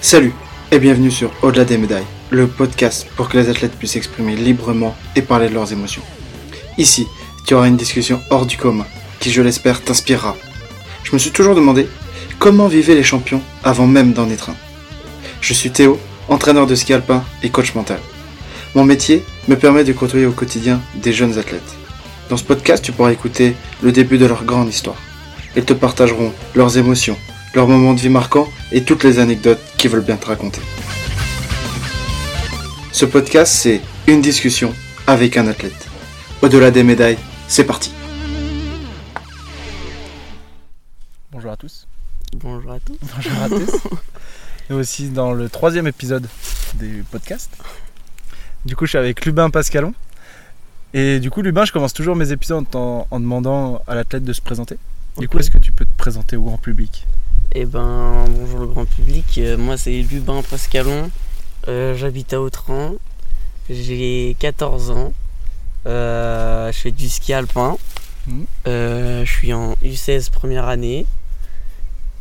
Salut et bienvenue sur Au-delà des médailles, le podcast pour que les athlètes puissent s'exprimer librement et parler de leurs émotions. Ici, tu auras une discussion hors du commun qui, je l'espère, t'inspirera. Je me suis toujours demandé comment vivaient les champions avant même d'en être un. Je suis Théo, entraîneur de ski alpin et coach mental. Mon métier me permet de côtoyer au quotidien des jeunes athlètes. Dans ce podcast, tu pourras écouter le début de leur grande histoire. Ils te partageront leurs émotions, leurs moments de vie marquants et toutes les anecdotes qu'ils veulent bien te raconter. Ce podcast, c'est une discussion avec un athlète. Au-delà des médailles, c'est parti. Bonjour à tous. Bonjour à tous. Bonjour à tous. Et aussi dans le troisième épisode du podcast. Du coup, je suis avec Lubin Pascalon. Et du coup, Lubin, je commence toujours mes épisodes en, en demandant à l'athlète de se présenter. Du coup, est-ce que tu peux te présenter au grand public? Eh ben, bonjour le grand public. Euh, moi, c'est Lubin Pascalon. Euh, J'habite à Autran. J'ai 14 ans. Euh, je fais du ski alpin. Euh, je suis en U16 première année.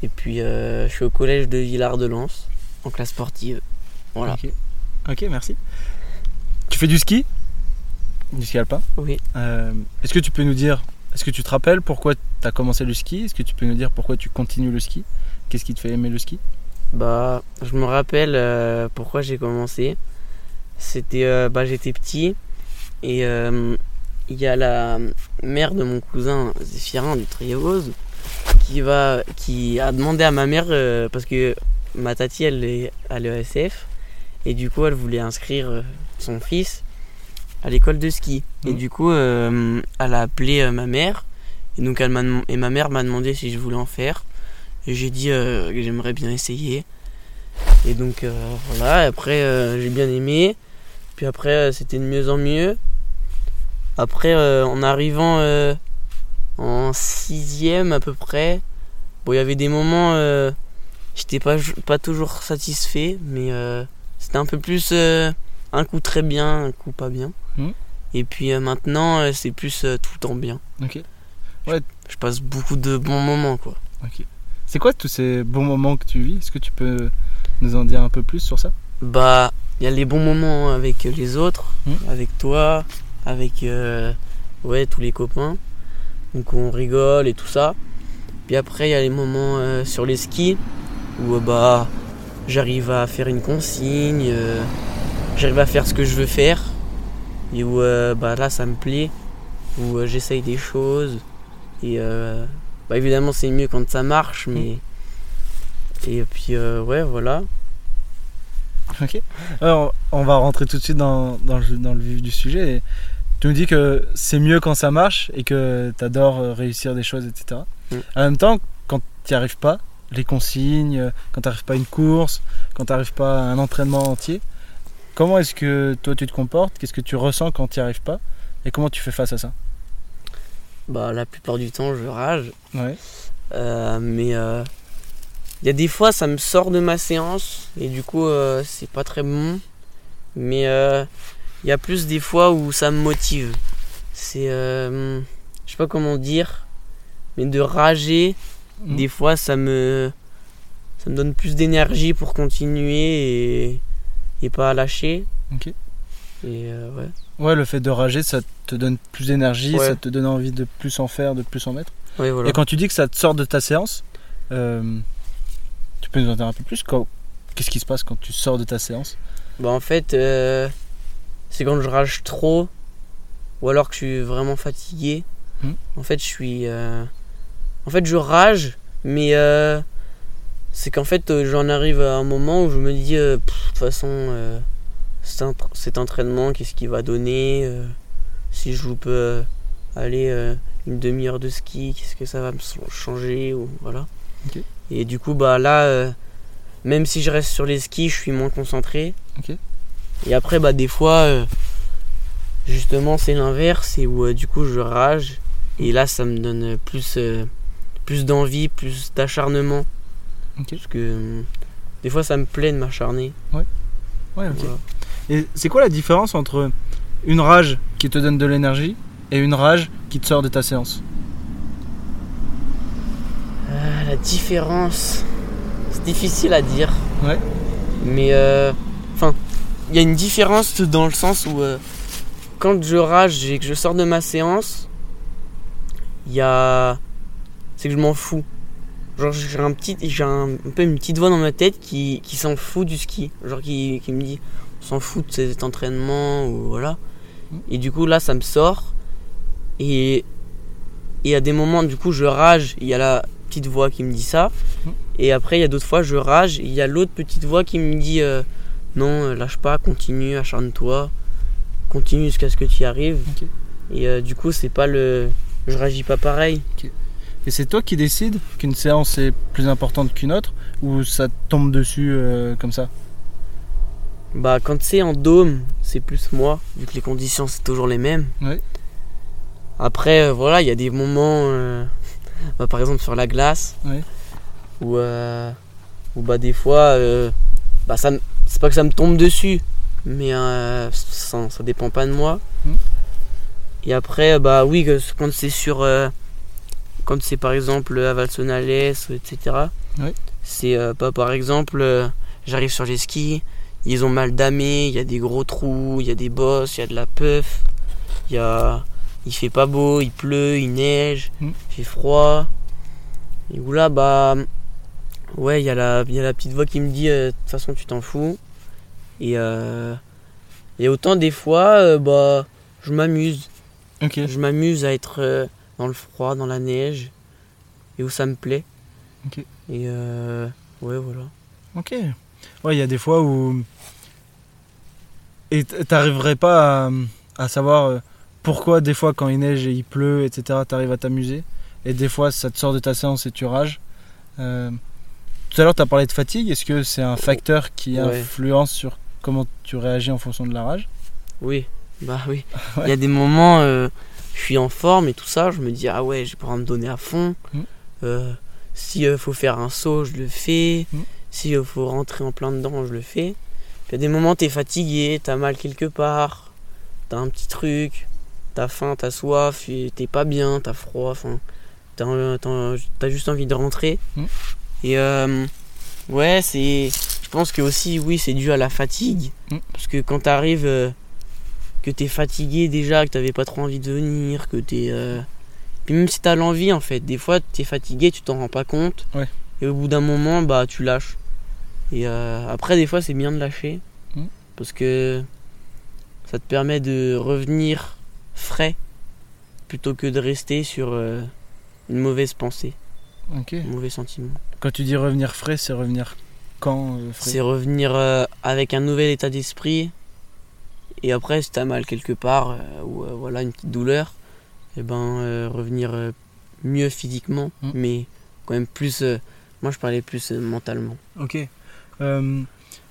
Et puis, je suis au collège de Villard-de-Lans en classe sportive. Voilà. Ok. Merci. Tu fais du ski? Du ski alpin? Oui. Est-ce que tu peux nous dire, est-ce que tu te rappelles pourquoi tu as commencé le ski? Est-ce que tu peux nous dire pourquoi tu continues le ski? Qu'est-ce qui te fait aimer le ski? Bah, je me rappelle euh, pourquoi j'ai commencé. C'était, euh, bah, j'étais petit et euh, il y a la mère de mon cousin Zéphirin du Triévose qui va, qui a demandé à ma mère parce que ma tati elle est à l'ESF et du coup elle voulait inscrire son fils à l'école de ski et Mhm. du coup euh, elle a appelé euh, ma mère et donc elle m'a et ma mère m'a demandé si je voulais en faire et j'ai dit euh, que j'aimerais bien essayer. Et donc voilà, après j'ai bien aimé. Puis après c'était de mieux en mieux. Après en arrivant en sixième à peu près, bon il y avait des moments, j'étais pas, pas toujours satisfait, mais euh, c'était un peu plus euh, un coup très bien, un coup pas bien. Mhm. Et puis euh, maintenant euh, c'est plus euh, tout en bien. Ok. Je passe beaucoup de bons moments quoi. Ok. C'est quoi tous ces bons moments que tu vis? Est-ce que tu peux nous en dire un peu plus sur ça? Bah, il y a les bons moments avec les autres, Mhm. avec toi, avec ouais, tous les copains. Donc on rigole et tout ça. Puis après, il y a les moments sur les skis où bah j'arrive à faire une consigne, j'arrive à faire ce que je veux faire et où euh, bah là ça me plaît, où euh, j'essaye des choses et euh, bah évidemment c'est mieux quand ça marche, mais et puis ouais voilà. Ok. Alors, on va rentrer tout de suite dans, dans, le, dans le vif du sujet. Et tu nous dis que c'est mieux quand ça marche et que tu adores réussir des choses, etc. Mm. En même temps, quand tu n'y arrives pas, les consignes, quand tu n'arrives pas à une course, quand tu n'arrives pas à un entraînement entier, comment est-ce que toi tu te comportes? Qu'est-ce que tu ressens quand tu n'y arrives pas? Et comment tu fais face à ça? Bah, la plupart du temps, je rage. Ouais. Euh, mais il y a des fois, ça me sort de ma séance. Et du coup, euh, c'est pas très bon. Mais il y a plus des fois où ça me motive. C'est. euh, je sais pas comment dire. Mais de rager, Mhm. des fois, ça me. Ça me donne plus d'énergie pour continuer et, et pas lâcher. Ok. Et euh, ouais. Ouais, le fait de rager, ça te donne plus d'énergie, Ouais. ça te donne envie de plus en faire, de plus en mettre. Ouais, voilà. Et quand tu dis que ça te sort de ta séance, euh, tu peux nous en dire un peu plus Qu'est-ce qui se passe quand tu sors de ta séance? Bah en fait, euh, c'est quand je rage trop ou alors que je suis vraiment fatigué. Hmm. En fait, je suis. En fait, je rage, mais c'est qu'en fait, euh, j'en arrive à un moment où je me dis, euh, de toute façon, euh, cet, entra- cet entraînement, qu'est-ce qu'il va donner Si je loupe aller une demi-heure de ski, qu'est-ce que ça va me changer ou voilà. Et du coup, bah là, même si je reste sur les skis, je suis moins concentré. Et après, bah, des fois, justement, c'est l'inverse, et où du coup, je rage. Et là, ça me donne plus, plus d'envie, plus d'acharnement. Ok. Parce que euh, des fois, ça me plaît de m'acharner. Ouais, ok. Voilà. Et c'est quoi la différence entre une rage qui te donne de l'énergie et une rage qui te sort de ta séance? Ah, la différence, c'est difficile à dire. Ouais. Mais euh, enfin, il y a une différence dans le sens où euh, quand je rage et que je sors de ma séance, il y a. C'est que je m'en fous. Genre j'ai un petit. J'ai un, un peu une petite voix dans ma tête qui, qui s'en fout du ski. Genre qui, qui me dit on s'en fout de cet entraînement ou voilà. Et du coup là ça me sort. Et et à des moments du coup je rage, il y a la petite voix qui me dit ça. Et après il y a d'autres fois je rage, il y a l'autre petite voix qui me dit euh, non, euh, lâche pas, continue, acharne-toi, continue jusqu'à ce que tu y arrives. Et euh, du coup c'est pas le je réagis pas pareil. Et c'est toi qui décides qu'une séance est plus importante qu'une autre ou ça tombe dessus euh, comme ça? Bah quand c'est en dôme, c'est plus moi, vu que les conditions c'est toujours les mêmes. Ouais. Après, euh, voilà, il y a des moments, euh, bah, par exemple sur la glace, Ouais. où, où bah des fois, bah ça, c'est pas que ça me tombe dessus, mais ça, ça dépend pas de moi. Mm. Et après, bah oui, quand c'est sur, quand c'est par exemple à Valsonales, etc. C'est euh, pas par exemple, euh, j'arrive sur les skis, ils ont mal damé, il y a des gros trous, il y a des bosses, il y a de la puff, il y a, il fait pas beau, il pleut, il neige, Mm. il fait froid. Et où là, bah, ouais, il y a la, il y a la petite voix qui me dit, euh, de toute façon, tu t'en fous. Et et autant des fois, bah, je m'amuse. Ok. Je m'amuse à être dans le froid, dans la neige, et où ça me plaît. Ok. Et euh, ouais, voilà. Ok. Ouais, il y a des fois où. Et t'arriverais pas à, à savoir euh, pourquoi, des fois, quand il neige et il pleut, etc., t'arrives à t'amuser. Et des fois, ça te sort de ta séance et tu rages. Euh, Tout à l'heure, t'as parlé de fatigue. Est-ce que c'est un facteur qui Ouais. influence sur comment tu réagis en fonction de la rage? Oui, bah oui. Il Ouais. y a des moments, euh, je suis en forme et tout ça, je me dis, ah ouais, j'ai pas envie de me donner à fond. Mm. Euh, si euh, faut faire un saut, je le fais. Mm. Si il faut rentrer en plein dedans, je le fais. Puis il y a des moments, t'es fatigué, t'as mal quelque part, t'as un petit truc, t'as faim, t'as soif, t'es pas bien, t'as froid, enfin, t'as, euh, juste envie de rentrer. Mm. Et euh, ouais, c'est. Je pense que aussi, oui, c'est dû à la fatigue. Parce que quand t'arrives, euh, que t'es fatigué déjà, que t'avais pas trop envie de venir, que t'es. euh, Puis même si t'as l'envie, en fait, des fois t'es fatigué, tu t'en rends pas compte. Ouais. Et au bout d'un moment, bah tu lâches. Et euh, après, des fois, c'est bien de lâcher. Mm. Parce que ça te permet de revenir frais plutôt que de rester sur euh, une mauvaise pensée, Ok. un mauvais sentiment. Quand tu dis revenir frais, c'est revenir quand euh, C'est revenir avec un nouvel état d'esprit. Et après, si t'as mal quelque part, euh, ou euh, voilà, une petite douleur, et ben euh, revenir mieux physiquement, Mm. mais quand même plus. moi, je parlais plus mentalement. Ok.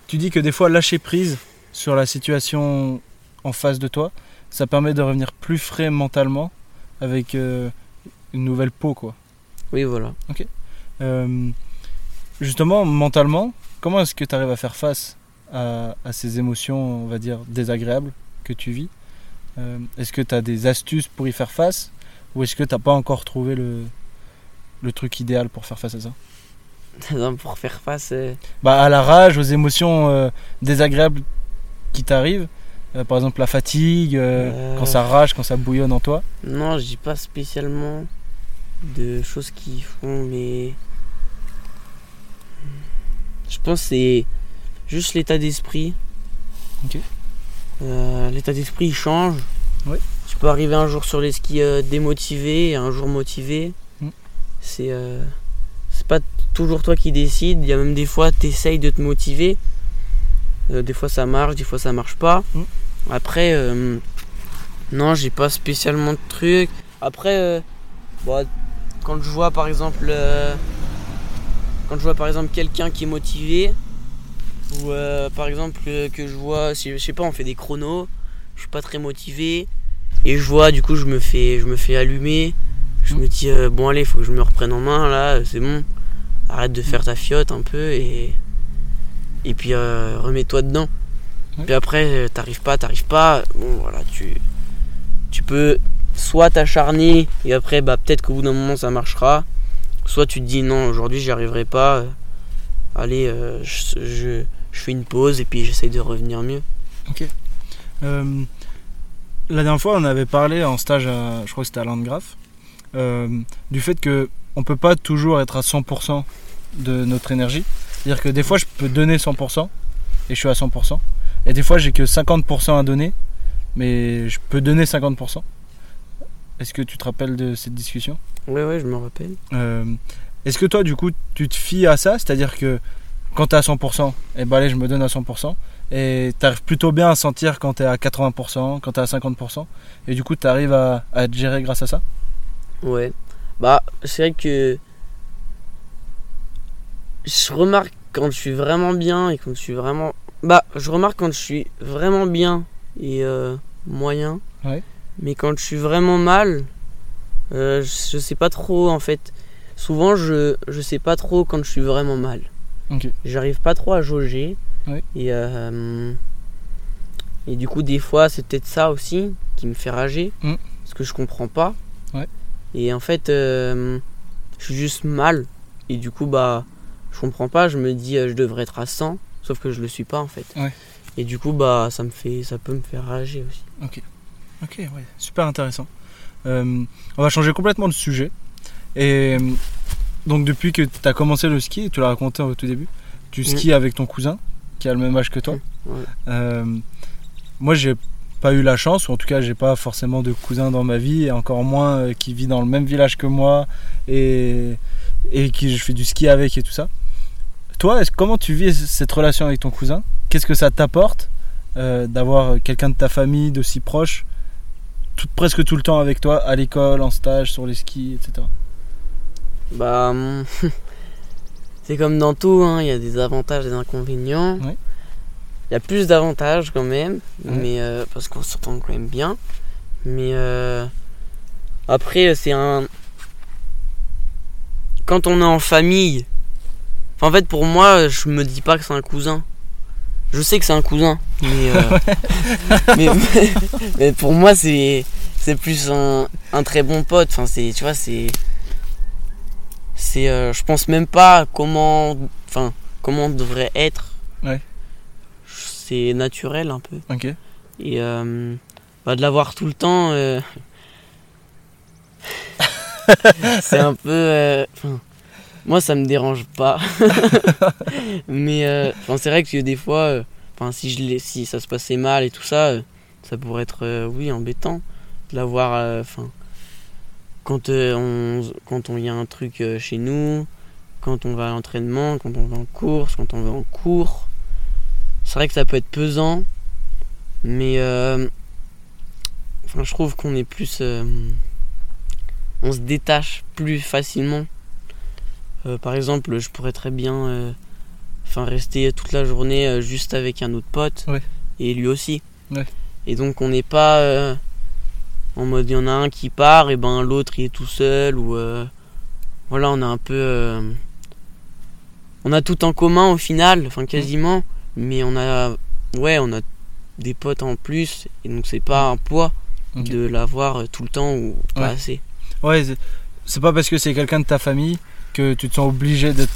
Tu dis que des fois, lâcher prise sur la situation en face de toi, ça permet de revenir plus frais mentalement avec euh, une nouvelle peau, quoi. Oui, voilà. Euh, justement, mentalement, comment est-ce que tu arrives à faire face à, à ces émotions, on va dire, désagréables que tu vis Euh, Est-ce que tu as des astuces pour y faire face Ou est-ce que tu pas encore trouvé le, le truc idéal pour faire face à ça? Non, Pour faire face. euh, bah, À la rage, aux émotions euh, désagréables qui t'arrivent Par exemple, la fatigue, quand ça rage, quand ça bouillonne en toi Non, je dis pas spécialement de choses qui font, mais. Je pense que c'est juste l'état d'esprit. Ok. Euh, l'état d'esprit il change. Ouais. Tu peux arriver un jour sur les skis euh, démotivé et un jour motivé. Mm. C'est euh, c'est pas toujours toi qui décides. Il y a même des fois, tu essayes de te motiver. Des fois ça marche, des fois ça marche pas. Mm. Après, non, j'ai pas spécialement de trucs. Après, bon, quand je vois par exemple, quand je vois par exemple quelqu'un qui est motivé, ou euh, par exemple euh, que je vois, si, je sais pas, on fait des chronos, je suis pas très motivé, et je vois, du coup, je me fais, je me fais allumer. Je me dis euh, bon allez, faut que je me reprenne en main là, c'est bon. Arrête de faire ta fiotte un peu et et puis euh, remets-toi dedans. Puis après, t'arrives pas, t'arrives pas. Bon voilà, tu tu peux soit t'acharner et après bah peut-être qu'au bout d'un moment ça marchera. Soit tu te dis non aujourd'hui j'y arriverai pas. Allez, euh, je, je, je fais une pause et puis j'essaye de revenir mieux. Euh, la dernière fois, on avait parlé en stage, à- je crois que c'était à Landgraf, euh, du fait que on peut pas toujours être à 100% de notre énergie. C'est-à-dire que des fois, je peux donner 100% et je suis à 100%. Et des fois, j'ai que 50% à donner, mais je peux donner 50%. Est-ce que tu te rappelles de cette discussion? Ouais, ouais, je me rappelle. Euh, Est-ce que toi, du coup, tu te fies à ça? C'est-à-dire que quand tu es à 100%, et ben allez, je me donne à 100%. Et tu arrives plutôt bien à sentir quand tu es à 80%, quand tu es à 50%. Et du coup, tu arrives à, à te gérer grâce à ça? Ouais. Bah, c'est vrai que. Je remarque quand je suis vraiment bien et quand je suis vraiment. Bah, je remarque quand je suis vraiment bien et euh, moyen. Ouais. Mais quand je suis vraiment mal, euh, je, je sais pas trop en fait. Souvent, je, je sais pas trop quand je suis vraiment mal. Ok. J'arrive pas trop à jauger. Ouais. Et, euh, et du coup, des fois, c'est peut-être ça aussi qui me fait rager. Mm. Parce que je comprends pas. Ouais. Et en fait, euh, je suis juste mal. Et du coup, bah, je comprends pas. Je me dis, euh, je devrais être à 100. Sauf que je le suis pas en fait. Ouais. Et du coup, bah, ça me fait, ça peut me faire rager aussi. Ok, ouais, super intéressant. On va changer complètement de sujet. Et euh, donc, depuis que tu as commencé le ski, tu l'as raconté au tout début, tu skis avec ton cousin qui a le même âge que toi. Ouais. Euh, moi, j'ai pas eu la chance, ou en tout cas, j'ai pas forcément de cousin dans ma vie, et encore moins euh, qui vit dans le même village que moi et, et qui je fais du ski avec et tout ça. Toi, comment tu vis cette relation avec ton cousin? Qu'est-ce que ça t'apporte euh, d'avoir quelqu'un de ta famille d'aussi proche, tout- presque tout le temps avec toi, à l'école, en stage, sur les skis, etc. Bah, hum, c'est comme dans tout, hein, il y a des avantages et des inconvénients. Il y a plus d'avantages quand même, mais euh, parce qu'on s'entend quand même bien. Mais euh, après, c'est un. Quand on est en famille, en fait, pour moi, je me dis pas que c'est un cousin. Je sais que c'est un cousin, mais, euh, mais, mais pour moi, c'est c'est plus un, un très bon pote. Enfin, c'est, tu vois, c'est c'est euh, je pense même pas comment enfin comment on devrait être Ouais. c'est naturel un peu Ok. et euh, bah, de l'avoir tout le temps euh, c'est un peu moi ça me dérange pas mais c'est vrai que des fois enfin si je si ça se passait mal et tout ça ça pourrait être oui embêtant de l'avoir enfin quand euh, on quand on y a un truc euh, chez nous quand on va à l'entraînement quand on va en course quand on va en cours c'est vrai que ça peut être pesant mais euh, enfin je trouve qu'on est plus on se détache plus facilement par exemple je pourrais très bien enfin rester toute la journée juste avec un autre pote Ouais. et lui aussi Ouais. et donc on n'est pas euh, en mode il y en a un qui part et ben l'autre il est tout seul ou euh, voilà on a un peu euh, on a tout en commun au final enfin quasiment mais on a ouais on a des potes en plus et donc c'est pas un poids de l'avoir tout le temps ou pas Ouais. assez Ouais, c'est- pas parce que c'est quelqu'un de ta famille que tu te sens obligé d'être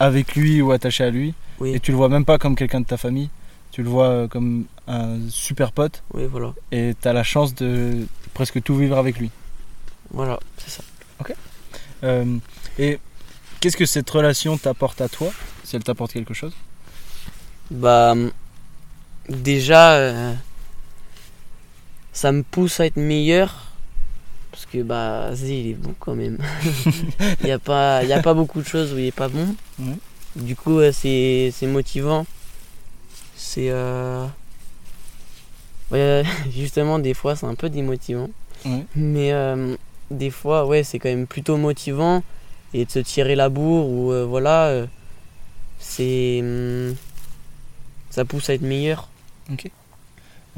avec lui ou attaché à lui. Oui. Et tu le vois même pas comme quelqu'un de ta famille. Tu le vois euh, comme un super pote oui voilà et tu as la chance de presque tout vivre avec lui. voilà c'est ça Euh, et qu'est-ce que cette relation t'apporte à toi? Si elle t'apporte quelque chose? Bah déjà euh, ça me pousse à être meilleur parce que bah Zé il est bon quand même. il y a pas y a pas beaucoup de choses où il est pas bon. Du coup c'est c'est motivant. C'est euh, ouais, justement des fois c'est un peu démotivant. Ouais. Mais euh, des fois ouais c'est quand même plutôt motivant et de se tirer la bourre ou euh, voilà euh, c'est hum, ça pousse à être meilleur.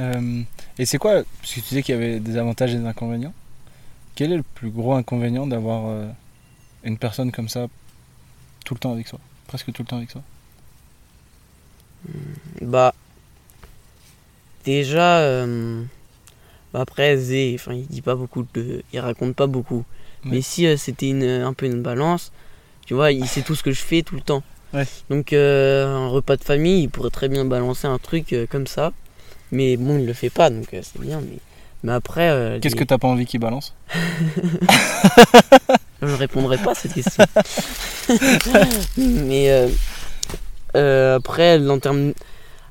Euh, Et c'est quoi Parce que tu disais qu'il y avait des avantages et des inconvénients. Quel est le plus gros inconvénient d'avoir une personne comme ça tout le temps avec soi Presque tout le temps avec soi? Bah déjà euh, bah après Zé, enfin il dit pas beaucoup de il raconte pas beaucoup. Ouais. Mais si euh, c'était une un peu une balance, tu vois, il sait tout ce que je fais tout le temps. Ouais. Donc euh, un repas de famille, il pourrait très bien balancer un truc comme ça. Mais bon, il le fait pas, donc c'est bien. Mais, mais après, Qu'est-ce des- que t'as pas envie qu'il balance? Je ne répondrai pas à cette question. mais après, en termes-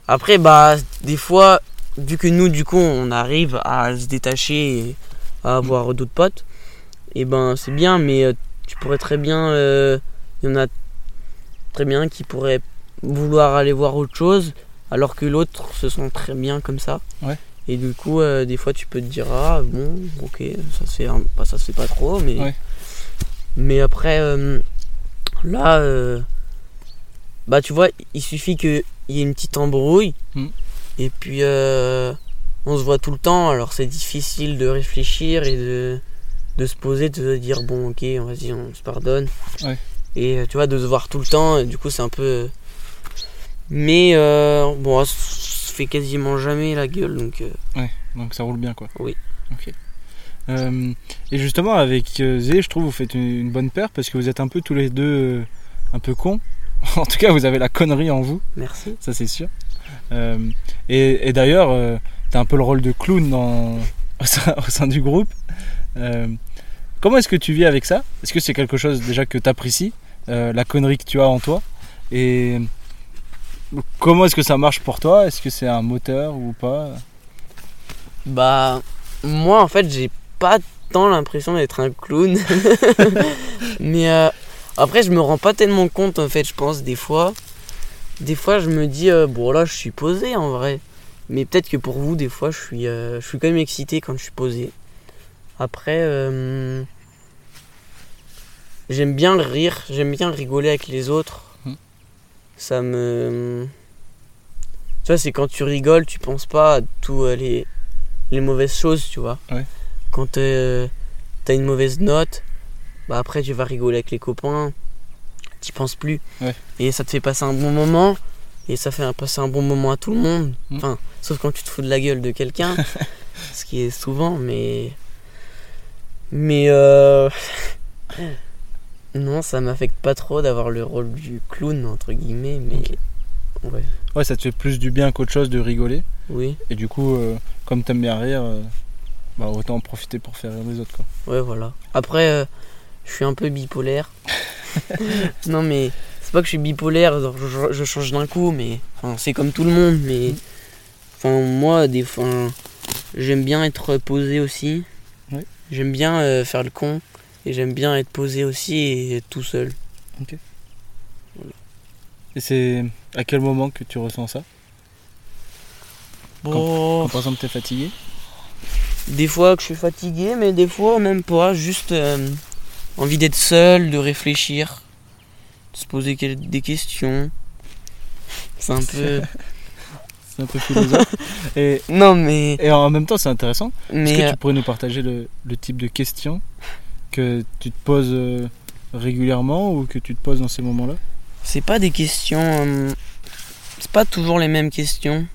après, bah, des fois, vu que nous, du coup, on arrive à se détacher et à avoir d'autres potes, et ben c'est bien, mais euh, tu pourrais très bien. euh, Il y en a très bien qui pourraient vouloir aller voir autre chose, alors que l'autre se sent très bien comme ça. Ouais. Et du coup, euh, des fois, tu peux te dire, ah bon, ok, ça un- bah, ça pas trop, mais. Ouais. Mais après, euh, là, euh, bah tu vois, il suffit qu'il y ait une petite embrouille, Mm. Et puis euh, on se voit tout le temps, alors c'est difficile de réfléchir et de, de se poser, de se dire, bon, ok, vas-y, on se pardonne. Ouais. Et euh, tu vois, de se voir tout le temps, du coup, c'est un peu. Mais euh, bon, on se fait quasiment jamais la gueule, donc. euh, Donc ça roule bien quoi. Oui. Ok. Et justement avec Zé, je trouve vous faites une, une bonne paire parce que vous êtes un peu tous les deux un peu cons. en tout cas vous avez la connerie en vous, merci. ça c'est sûr. Euh, et d'ailleurs euh, t'as un peu le rôle de clown dans, au, sein, du groupe. Euh, comment est-ce que tu vis avec ça? Est-ce que c'est quelque chose déjà que t'apprécies, euh, la connerie que tu as en toi? Et comment est-ce que ça marche pour toi? Est-ce que c'est un moteur ou pas? Bah, moi en fait, j'ai pas tant l'impression d'être un clown. Mais après, je me rends pas tellement compte en fait, je pense, des fois. Des fois, je me dis, euh, bon là, je suis posé en vrai. Mais peut-être que pour vous, des fois, je suis, euh, je suis quand même excité quand je suis posé. Après, euh, j'aime bien rire, j'aime bien rigoler avec les autres. Hmm. Ça me. Tu vois, c'est quand tu rigoles, tu penses pas à tout euh, les, les mauvaises choses, tu vois. Ouais. Quand t'as une mauvaise note, bah après tu vas rigoler avec les copains, t'y penses plus. Ouais. Et ça te fait passer un bon moment, et ça fait passer un bon moment à tout le monde. Mm. Enfin, sauf quand tu te fous de la gueule de quelqu'un, ce qui est souvent, mais. Mais euh. Non, ça m'affecte pas trop d'avoir le rôle du clown, entre guillemets, mais. Ouais, Ouais, ça te fait plus du bien qu'autre chose de rigoler. oui, Et du coup, euh, comme t'aimes bien rire, euh, bah, autant en profiter pour faire rire les autres. Quoi. ouais, voilà. Après, euh, je suis un peu bipolaire. non, mais c'est pas que je suis bipolaire, genre, je, je change d'un coup, mais. Enfin, c'est comme tout le monde, mais. Enfin, moi, des fois. J'aime bien être posé aussi. Ouais. J'aime bien euh, faire le con. Et j'aime bien être posé aussi et être tout seul. Et c'est à quel moment que tu ressens ça? Bon, Quand par exemple t'es fatigué? Des fois que je suis fatigué, mais des fois même pas. Juste euh, envie d'être seul, de réfléchir, de se poser des questions. C'est un peu. C'est un peu philosophe. et, Non, mais. et en même temps, c'est intéressant. Est-ce que euh, tu pourrais nous partager le, le type de questions que tu te poses euh, régulièrement ou que tu te poses dans ces moments-là? C'est pas des questions. euh, c'est pas toujours les mêmes questions.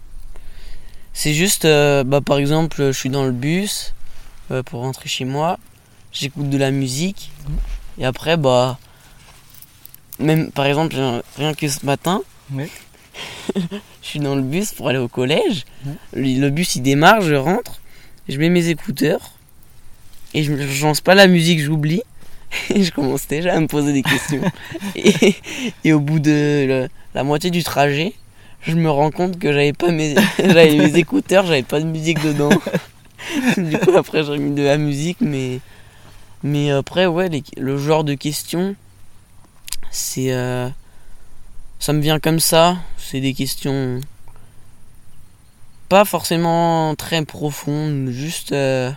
C'est juste, euh, bah, par exemple, je suis dans le bus euh, pour rentrer chez moi. J'écoute de la musique. Et après, bah. Même par exemple, rien que ce matin, je suis dans le bus pour aller au collège. Le, le bus il démarre, je rentre, je mets mes écouteurs et je ne lance pas la musique, j'oublie. Et je commence déjà à me poser des questions. et, et au bout de le- la moitié du trajet, je me rends compte que j'avais pas mes, j'avais mes écouteurs, j'avais pas de musique dedans. du coup, après, j'ai mis de la musique, mais, mais après, ouais, les- le genre de questions, c'est. euh, ça me vient comme ça. C'est des questions. Pas forcément très profondes, juste. euh,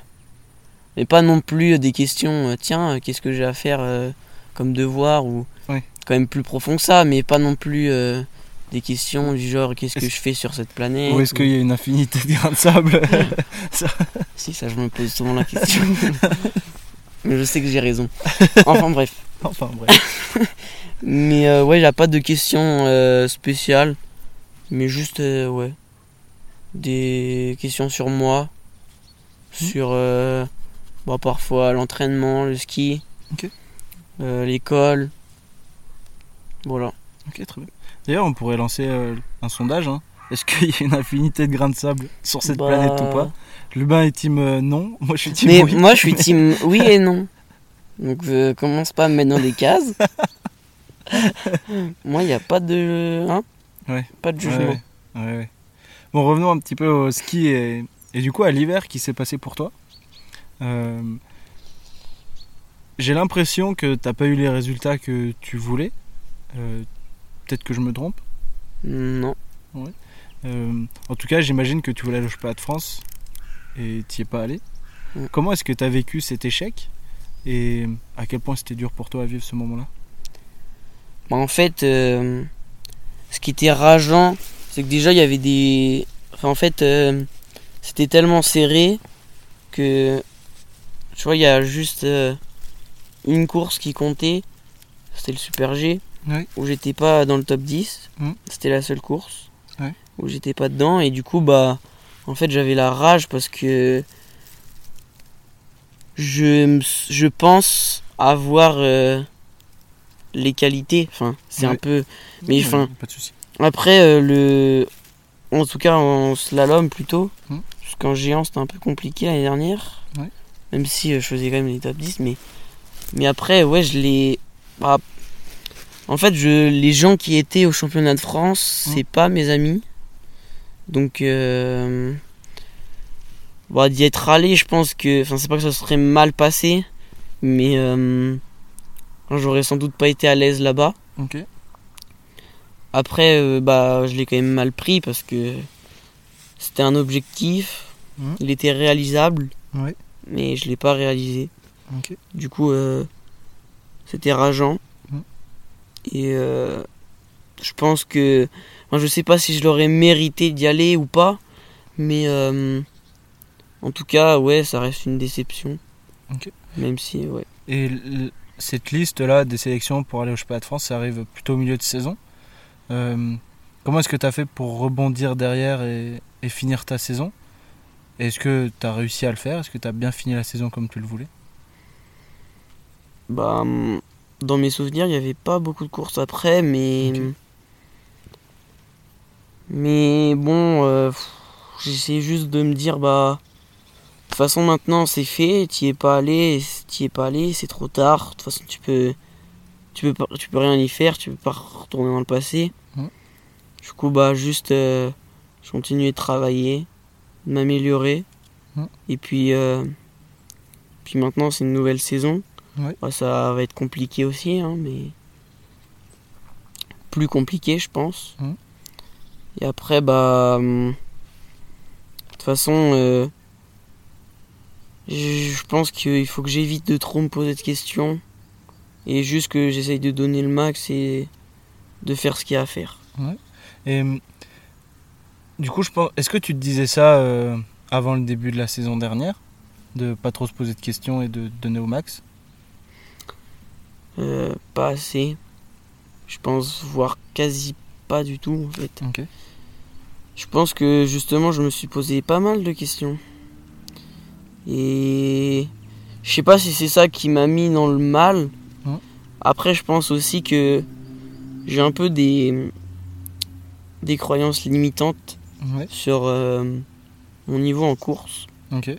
mais pas non plus des questions. euh, tiens, qu'est-ce que j'ai à faire euh, comme devoir ou. Ouais. Quand même plus profond que ça, mais pas non plus des questions du genre qu'est-ce que je fais sur cette planète. Ou est-ce ou- qu'il y a une infinité de grains de sable Si, ça, je me pose souvent la question. mais je sais que j'ai raison. Enfin bref. Enfin bref. Mais euh, ouais, il a pas de questions euh, spéciales. Mais juste, euh, ouais. Des questions sur moi. Sur euh, bah, parfois l'entraînement, le ski. Ok. euh, L'école. Voilà. Ok, très bien. D'ailleurs, on pourrait lancer un sondage. hein. Est-ce qu'il y a une infinité de grains de sable sur cette Bah, planète ou pas? Lubin est team euh, non. Moi, je suis team Mais oui. moi, je suis team oui et non. Donc, euh, commence pas à me mettre dans des cases. moi, il n'y a pas de. Hein Ouais. Pas de jugement. ouais, ouais, ouais. Bon, revenons un petit peu au ski et, et du coup à l'hiver qui s'est passé pour toi. Euh, J'ai l'impression que t'as pas eu les résultats que tu voulais. Peut-être que je me trompe. Non. En tout cas, j'imagine que tu voulais aller au championnat de France et t'y es pas allé. Mm. Comment est-ce que tu as vécu cet échec et à quel point c'était dur pour toi à vivre ce moment-là? Bah, en fait, euh, ce qui était rageant, c'est que déjà, il y avait des. Enfin, en fait, euh, c'était tellement serré que. Tu vois, il y a juste euh, une course qui comptait. C'était le Super G. Ouais. Où j'étais pas dans le top 10. Mm. C'était la seule course. Ouais. Où j'étais pas dedans. Et du coup, bah. En fait, j'avais la rage parce que. Je, pense avoir euh, les qualités. Enfin, c'est un peu. Mais Ouais, enfin, pas de souci. après, euh, le. En tout cas, en slalom plutôt. Hmm. Parce qu'en géant, c'était un peu compliqué l'année dernière. Ouais. Même si euh, je faisais quand même les top 10. Mais, mais après, ouais, je l'ai. bah, en fait, je... les gens qui étaient au championnat de France, Hmm. c'est pas mes amis. Donc. Euh... bah, d'y être allé, je pense que. Enfin, c'est pas que ça serait mal passé. Mais. euh, J'aurais sans doute pas été à l'aise là-bas. Ok. Après, euh, bah, je l'ai quand même mal pris parce que c'était un objectif. Mhm. Il était réalisable, Ouais. mais je l'ai pas réalisé. Du coup, c'était rageant. Mhm. Et je pense que. Enfin, je sais pas si je l'aurais mérité d'y aller ou pas, mais euh, en tout cas, ouais, ça reste une déception. Même si, ouais. Et cette liste-là des sélections pour aller au championnat de France, ça arrive plutôt au milieu de saison. Euh, comment est-ce que tu as fait pour rebondir derrière et, et finir ta saison? Est-ce que tu as réussi à le faire? Est-ce que tu as bien fini la saison comme tu le voulais? Bah, hum, dans mes souvenirs, il n'y avait pas beaucoup de courses après, mais. Ok. Mais bon, euh, j'essaie juste de me dire, bah. De toute façon, maintenant, c'est fait, t'y es pas allé, t'y es pas allé, c'est trop tard. De toute façon, tu peux. Tu peux, pas- tu peux rien y faire, tu peux pas retourner dans le passé. Du coup, bah, juste. euh, je continue de travailler, de m'améliorer. Et puis. euh, puis maintenant, c'est une nouvelle saison. Ouais. Bah, ça va être compliqué aussi, hein, mais plus compliqué, je pense. Et après, bah, hum, de toute façon, euh, je pense qu'il faut que j'évite de trop me poser de questions. Et juste que j'essaye de donner le max et de faire ce qu'il y a à faire. Et hum, du coup, je pense, est-ce que tu te disais ça euh, avant le début de la saison dernière? De pas trop se poser de questions et de donner au max? Euh, pas assez, je pense, voire quasi pas du tout en fait. Je pense que justement, je me suis posé pas mal de questions. Et je sais pas si c'est ça qui m'a mis dans le mal. Après, je pense aussi que j'ai un peu des des croyances limitantes sur euh, mon niveau en course. Ok.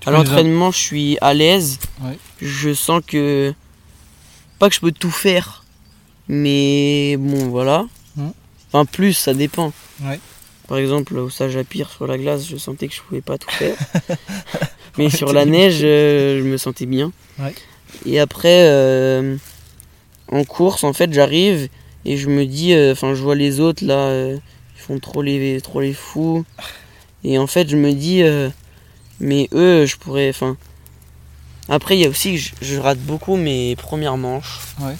Tu À l'entraînement, je suis à l'aise. Ouais. Je sens que pas que je peux tout faire, mais bon, voilà. Mhm. Enfin, plus, ça dépend. Ouais. Par exemple, au stage à pire sur la glace, je sentais que je pouvais pas tout faire. mais sur la neige, euh, je me sentais bien. Ouais. Et après, euh, en course, en fait, j'arrive et je me dis, euh, enfin, je vois les autres là, ils font trop les, trop les fous. Et en fait, je me dis, mais eux, je pourrais, enfin. Après, il y a aussi que je, je rate beaucoup mes premières manches. Ouais.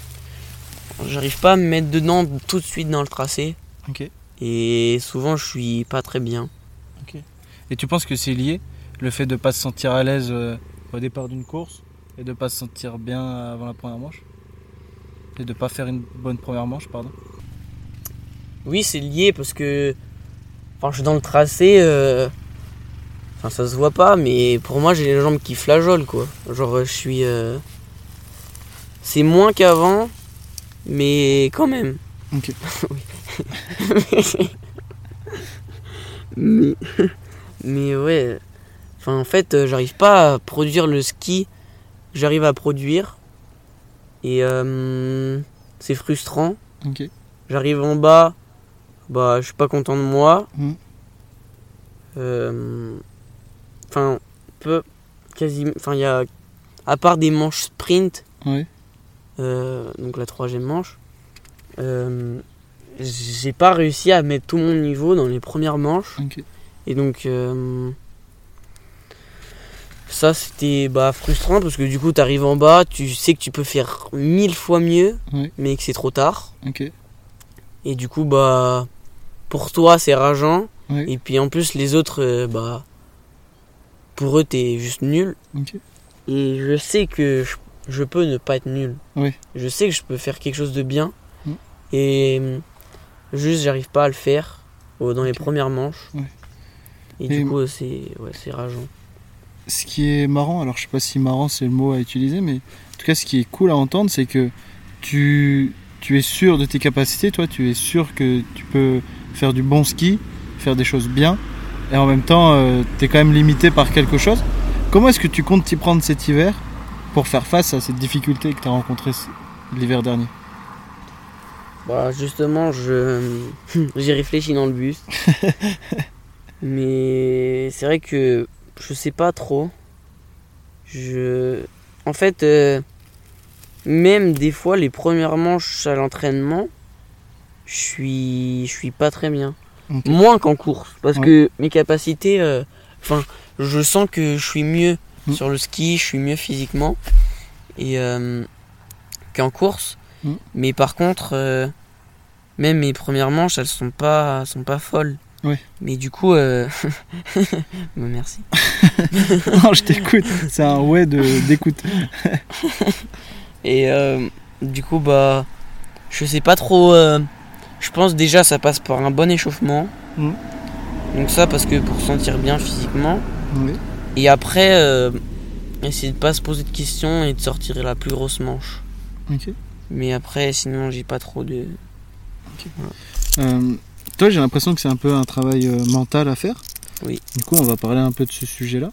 J'arrive pas à me mettre dedans tout de suite dans le tracé. Ok. Et souvent, je suis pas très bien. Et tu penses que c'est lié le fait de pas se sentir à l'aise euh, au départ d'une course et de pas se sentir bien avant la première manche? Et de pas faire une bonne première manche, pardon? Oui, c'est lié parce que. Enfin, je suis dans le tracé. euh, Enfin, ça se voit pas, mais pour moi, j'ai les jambes qui flageolent, quoi. Genre, je suis. euh, C'est moins qu'avant, mais quand même. Ok. mais, mais ouais. Enfin, en fait, euh, j'arrive pas à produire le ski. J'arrive à produire. Et euh, c'est frustrant. Ok. J'arrive en bas. Bah, je suis pas content de moi. Mhm. Euh, Enfin, peu. Quasi. Enfin, il y a. À part des manches sprint. Ouais. Euh, donc la troisième manche. euh, j'ai pas réussi à mettre tout mon niveau dans les premières manches. Et donc, euh, ça c'était bah, frustrant parce que du coup, tu arrives en bas, tu sais que tu peux faire mille fois mieux, mais que c'est trop tard. Et du coup, bah, pour toi, c'est rageant. Et puis en plus, les autres, euh, bah, pour eux, t'es juste nul. Et je sais que je, je peux ne pas être nul. Je sais que je peux faire quelque chose de bien. Mm. Et euh, juste, j'arrive pas à le faire euh, dans les premières manches. Ouais. Et, Et- du coup, c'est ouais, c'est rageant. Ce qui est marrant, alors je sais pas si marrant c'est le mot à utiliser, mais en tout cas ce qui est cool à entendre, c'est que tu, tu es sûr de tes capacités, toi, tu es sûr que tu peux faire du bon ski, faire des choses bien, et en même temps, tu es quand même limité par quelque chose. Comment est-ce que tu comptes t'y prendre cet hiver? Pour faire face à cette difficulté que tu as rencontrée l'hiver dernier Bah, justement, je j'y réfléchis dans le bus. Mais c'est vrai que je sais pas trop. Je en fait euh, même des fois les premières manches à l'entraînement, je suis je suis pas très bien. Moins qu'en course parce Ouais. que mes capacités euh, enfin je sens que je suis mieux Mm. sur le ski, je suis mieux physiquement et euh, qu'en course. Mm. Mais par contre euh, même mes premières manches, elles sont pas, sont pas folles. Ouais. Mais du coup, euh... merci. Non, je t'écoute, c'est un ouais de- d'écoute. Et du coup, bah, je sais pas trop. Je pense déjà ça passe par un bon échauffement. Mhm. Donc ça parce que pour se sentir bien physiquement. Et après, euh, essayer de pas se poser de questions et de sortir la plus grosse manche. Ok. Mais après, sinon, j'ai pas trop de. Euh, toi, j'ai l'impression que c'est un peu un travail euh, mental à faire. Oui. Du coup, on va parler un peu de ce sujet-là.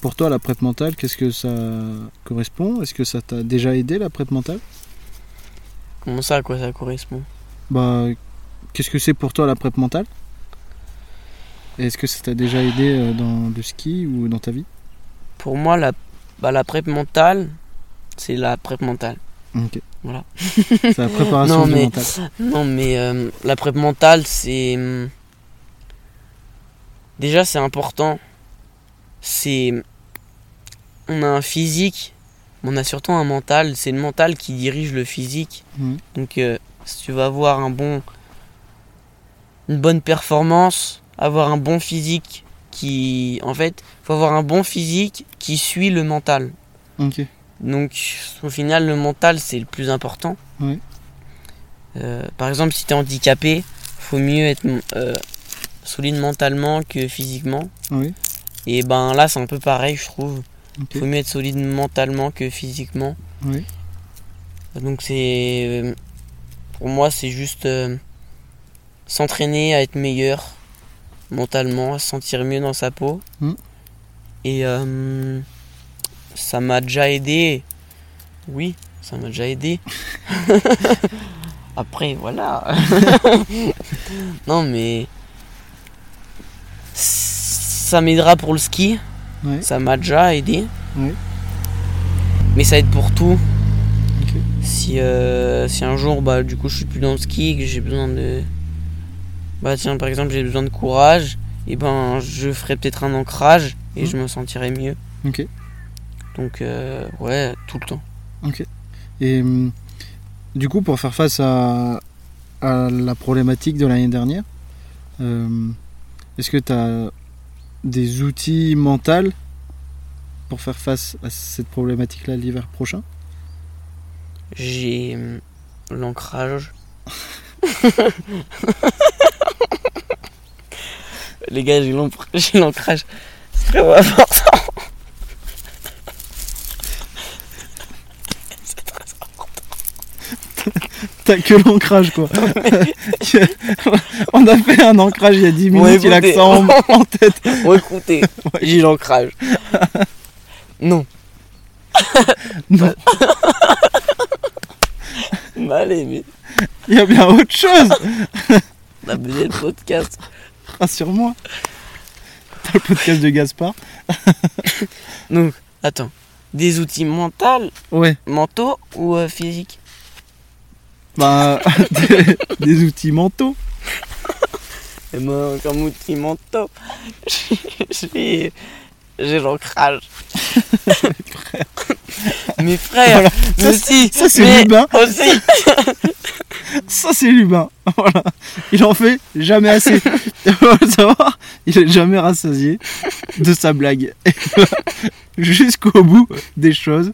Pour toi, la prep mentale, qu'est-ce que ça correspond? Est-ce que ça t'a déjà aidé, la prep mentale? Comment ça, à quoi ça correspond? Bah, qu'est-ce que c'est pour toi la prep mentale? Est-ce que ça t'a déjà aidé euh, dans le ski ou dans ta vie? Pour moi, la, bah, la prep mentale, c'est la prep mentale. Ok. Voilà. C'est la préparation Non, mais- mental. Non, mais euh, la prep mentale, c'est. hum, Déjà, c'est important. C'est. On a un physique, mais on a surtout un mental. C'est le mental qui dirige le physique. Mhm. Donc, euh, si tu vas avoir un bon. Une bonne performance, avoir un bon physique qui. En fait, faut avoir un bon physique qui suit le mental. Donc, au final, le mental, c'est le plus important. Euh, par exemple, si tu es handicapé, faut mieux être euh, solide mentalement que physiquement. Oui. Et ben là, c'est un peu pareil, je trouve. Ok. faut mieux être solide mentalement que physiquement. Oui. Donc, c'est. euh, Pour moi, c'est juste s'entraîner à être meilleur mentalement, à se sentir mieux dans sa peau. Mm. Et euh, ça m'a déjà aidé. Oui, ça m'a déjà aidé. Après, voilà. non, mais. Ça m'aidera pour le ski. Ouais. Ça m'a déjà aidé. Mais ça aide pour tout. Si, euh, si un jour, bah, du coup, je suis plus dans le ski, que j'ai besoin de. Bah, tiens, par exemple, j'ai besoin de courage, et ben, je ferai peut-être un ancrage et je me sentirai mieux. Ok. Donc, euh, ouais, tout le temps. Et hum, du coup, pour faire face à, à la problématique de l'année dernière, euh, est-ce que tu as des outils mentaux pour faire face à cette problématique-là l'hiver prochain? J'ai hum, l'ancrage. Les gars, j'ai l'ancrage. C'est très important. C'est très important. t'as que l'ancrage quoi. On a fait un ancrage il y a 10 Bon, minutes, il a que ça en, en tête. Bon, écoutez, j'ai l'ancrage. Non. Non, Bah, allez, mais il y a bien autre chose. on a besoin de podcast. Rassure-moi. T'as le podcast de Gaspard. Donc, attends. Des outils mentaux, Ouais. mentaux ou euh, physiques? Bah, des, des outils mentaux. Et moi, comme outil mentaux, j'ai j'ai l'ancrage. Mes frères, Voilà. mais Ça, c'est Lubin. aussi. Ça, c'est Lubin. Voilà. Il en fait jamais assez. Savoir, il est jamais rassasié de sa blague. Jusqu'au bout des choses.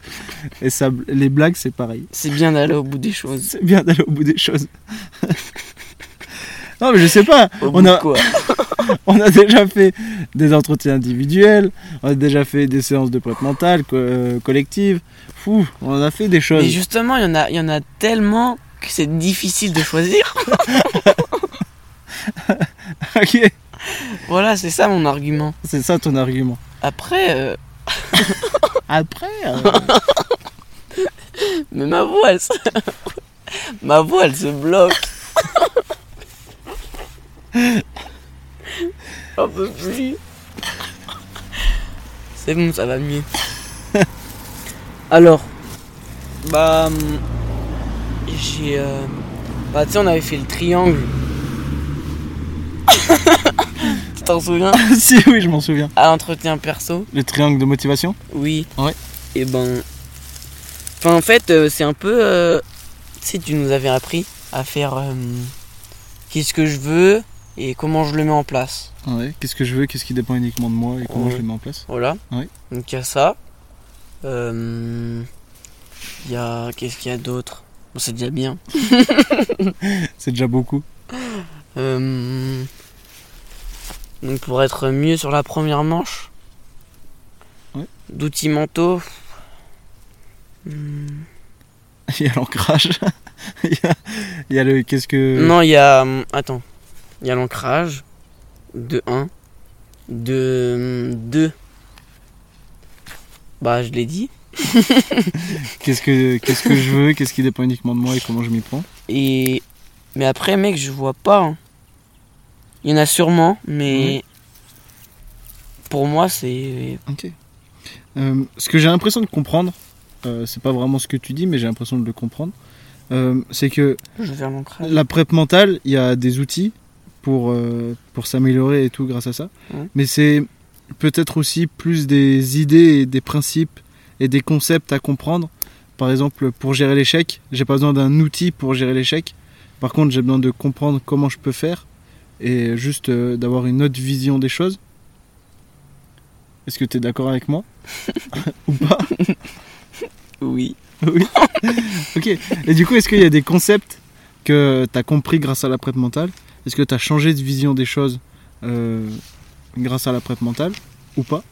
Et ça, les blagues, c'est pareil. C'est bien d'aller au bout des choses. C'est bien d'aller au bout des choses. non, mais je sais pas. Au On bout de a, quoi? on a déjà fait des entretiens individuels. On a déjà fait des séances de prête mentale co- euh, collectives. Fou, on a fait des choses. Mais justement, il y en a, il y en a tellement que c'est difficile de choisir. ok, Voilà, c'est ça mon argument. c'est ça ton argument. Après, euh, Après, euh, mais ma voix, elle se... ma voix, elle se bloque. J'en peux plus. C'est bon, ça va mieux. Alors, bah, hum, j'ai, euh, bah, tu sais, on avait fait le triangle. tu t'en souviens? Si oui, je m'en souviens. À l'entretien perso. Le triangle de motivation? Oui. Ouais. Et ben. Enfin, en fait, euh, c'est un peu. euh, Tu sais, tu nous avais appris à faire. euh, Qu'est-ce que je veux et comment je le mets en place. Ouais. Qu'est-ce que je veux, qu'est-ce qui dépend uniquement de moi et comment Ouais. je le mets en place. Voilà. Ouais. Donc, il y a ça. Euh, Il y a. Qu'est-ce qu'il y a d'autre Bon, C'est déjà bien. C'est déjà beaucoup. Euh, Donc, pour être mieux sur la première manche. Ouais. D'outils mentaux. Il y a l'ancrage. il, y a, il y a le qu'est-ce que. Non, il y a. hum, Attends. Il y a l'ancrage. De 1. De 2. Bah, je l'ai dit. Qu'est-ce que qu'est-ce que je veux, qu'est-ce qui dépend uniquement de moi et comment je m'y prends? Et. Mais après, mec, je vois pas. hein. Il y en a sûrement, mais. Pour moi, c'est. Ok. Euh, ce que j'ai l'impression de comprendre, euh, c'est pas vraiment ce que tu dis, mais j'ai l'impression de le comprendre. euh, c'est que Je vais la prep mentale, il y a des outils pour, euh, pour s'améliorer et tout grâce à ça. Ouais. Mais c'est peut-être aussi plus des idées et des principes et des concepts à comprendre. Par exemple, pour gérer l'échec, j'ai pas besoin d'un outil pour gérer l'échec. Par contre, j'ai besoin de comprendre comment je peux faire et juste euh, d'avoir une autre vision des choses. Est-ce que tu es d'accord avec moi? Ou pas? Oui. Oui. ok. Et du coup, est-ce qu'il y a des concepts que tu as compris grâce à la prep mentale Est-ce que tu as changé de vision des choses euh, grâce à la prep mentale ou pas?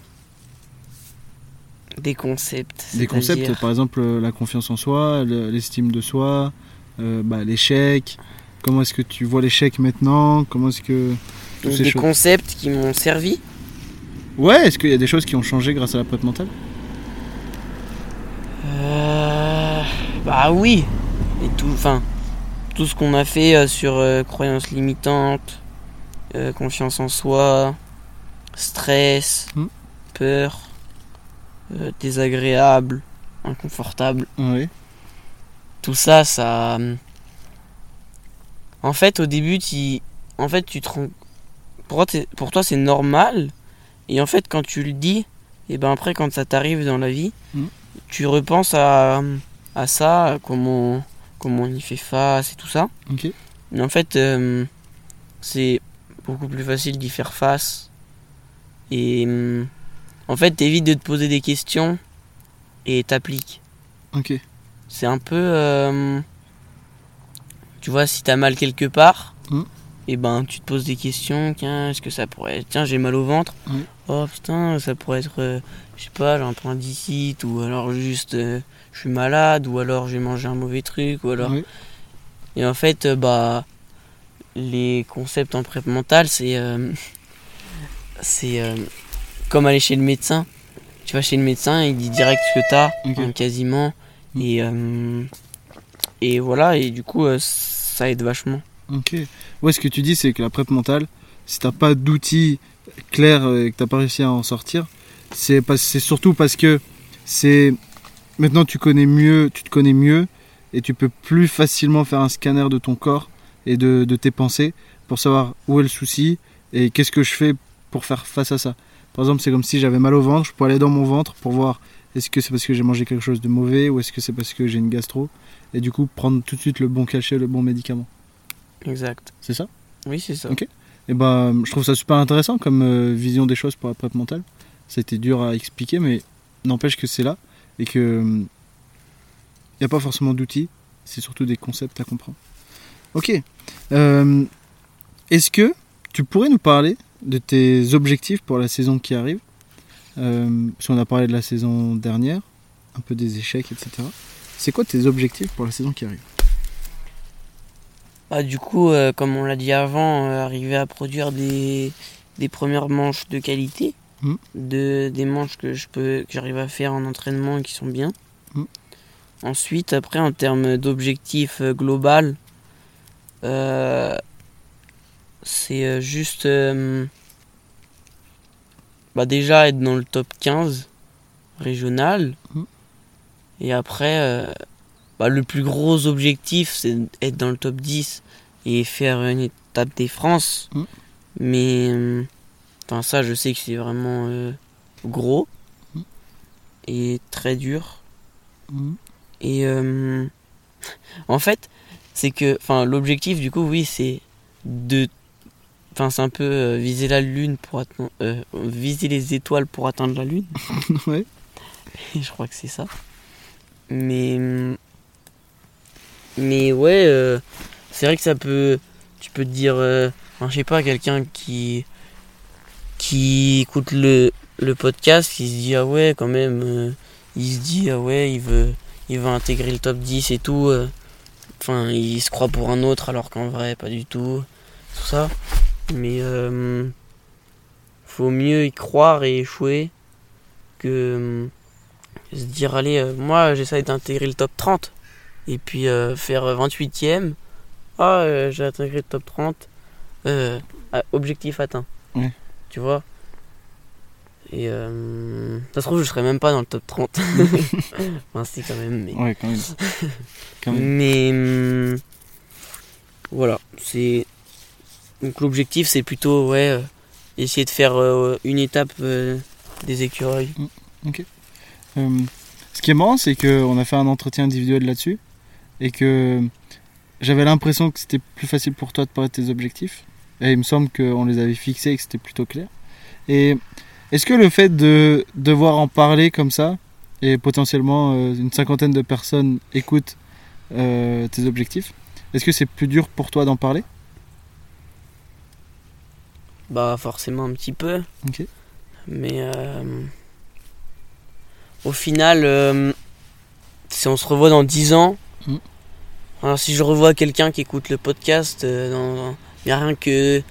Des concepts. Des concepts, par exemple euh, la confiance en soi, le- l'estime de soi, euh, bah, l'échec. Comment est-ce que tu vois l'échec maintenant? Comment est-ce que Donc, ces des choses- concepts qui m'ont servi. Ouais, est-ce qu'il y a des choses qui ont changé grâce à la prep mentale? Euh, bah oui. Et tout, enfin, tout ce qu'on a fait euh, sur euh, croyances limitantes, euh, confiance en soi, stress, Hmm. peur, désagréable, inconfortable. Tout ça, ça. En fait, au début, tu, en fait, tu te rends... pour, toi, pour toi, c'est normal. Et en fait, quand tu le dis, et ben après, quand ça t'arrive dans la vie, Mhm. tu repenses à, à ça, à comment, comment on y fait face et tout ça. Mais en fait, euh, c'est beaucoup plus facile d'y faire face. Et hum, en fait, t'évites de te poser des questions et t'appliques. Ok. C'est un peu. euh, tu vois, si t'as mal quelque part, Mm. et ben tu te poses des questions. Tiens, est-ce que ça pourrait. Tiens, j'ai mal au ventre. Mm. Oh putain, ça pourrait être. euh, je sais pas, j'ai un appendicite, ou alors juste. Je suis malade, ou alors j'ai mangé un mauvais truc, ou alors. Et en fait, euh, bah, les concepts en prep mentale, c'est euh, c'est euh, comme aller chez le médecin. Tu vas chez le médecin, il dit direct ce que t'as, Ok. hein, quasiment. Mm. Et, euh, et voilà, et du coup, ça aide vachement. Ok. Ouais, ce que tu dis, c'est que la prep mentale, si t'as pas d'outils clairs et que t'as pas réussi à en sortir, c'est surtout parce que c'est maintenant tu connais mieux, tu te connais mieux et tu peux plus facilement faire un scanner de ton corps et de, de tes pensées pour savoir où est le souci et qu'est-ce que je fais pour faire face à ça. Par exemple, c'est comme si j'avais mal au ventre, je pourrais aller dans mon ventre pour voir est-ce que c'est parce que j'ai mangé quelque chose de mauvais ou est-ce que c'est parce que j'ai une gastro et du coup prendre tout de suite le bon cachet, le bon médicament. Exact. C'est ça? Oui, c'est ça. Ok. Et ben, je trouve ça super intéressant comme euh, vision des choses pour la prep mentale. Été dur à expliquer, mais n'empêche que c'est là et que il n'y a pas forcément d'outils, c'est surtout des concepts à comprendre. Ok. Euh, Est-ce que tu pourrais nous parler de tes objectifs pour la saison qui arrive? Euh, Parce qu'on a parlé de la saison dernière, un peu des échecs, etc. C'est quoi tes objectifs pour la saison qui arrive? Bah, du coup, euh, comme on l'a dit avant, euh, arriver à produire des premières manches de qualité, Mm. de, des manches que je peux que j'arrive à faire en entraînement et qui sont bien. Mm. Ensuite, après, en termes d'objectif euh, global, euh, c'est euh, juste euh, bah, déjà être dans le top 15 régional. Mm. Et après, euh, bah, le plus gros objectif, c'est être dans le top 10 et faire une étape des France. Mais enfin, ça, je sais que c'est vraiment euh, gros Mm. et très dur. Mhm. Et euh, en fait, c'est que enfin, l'objectif, du coup, oui, c'est de. Enfin, c'est un peu euh, viser la lune pour atteindre. viser les étoiles pour atteindre la lune. Ouais. Et je crois que c'est ça. Mais. Mais ouais, c'est vrai que ça peut. Tu peux te dire. je sais pas, quelqu'un qui. Qui écoute le, le podcast, qui se dit, ah ouais, quand même. euh, il se dit, ah ouais, il veut, il veut intégrer le top 10 et tout. euh, Enfin, il se croit pour un autre, alors qu'en vrai, pas du tout. Tout ça. Mais. euh, faut mieux y croire et échouer que euh, se dire allez moi j'essaie d'intégrer le top 30 et puis faire 28ème ah j'ai intégré le top 30 euh, ah, objectif atteint. Tu vois et euh, ça se trouve je serais même pas dans le top 30 enfin si quand même mais Ouais, quand même. Quand même. mais hum, voilà, c'est donc l'objectif c'est plutôt ouais euh, essayer de faire euh, une étape euh, des écureuils. Euh, ce qui est marrant, c'est qu'on a fait un entretien individuel là-dessus et que j'avais l'impression que c'était plus facile pour toi de parler de tes objectifs. Et il me semble qu'on les avait fixés et que c'était plutôt clair. Et est-ce que le fait de devoir en parler comme ça et potentiellement euh, une cinquantaine de personnes écoutent euh, tes objectifs, est-ce que c'est plus dur pour toi d'en parler? Bah forcément un petit peu, Ok. mais euh, au final si on se revoit dans 10 ans, Mhm. alors si je revois quelqu'un qui écoute le podcast, dans, il y a rien que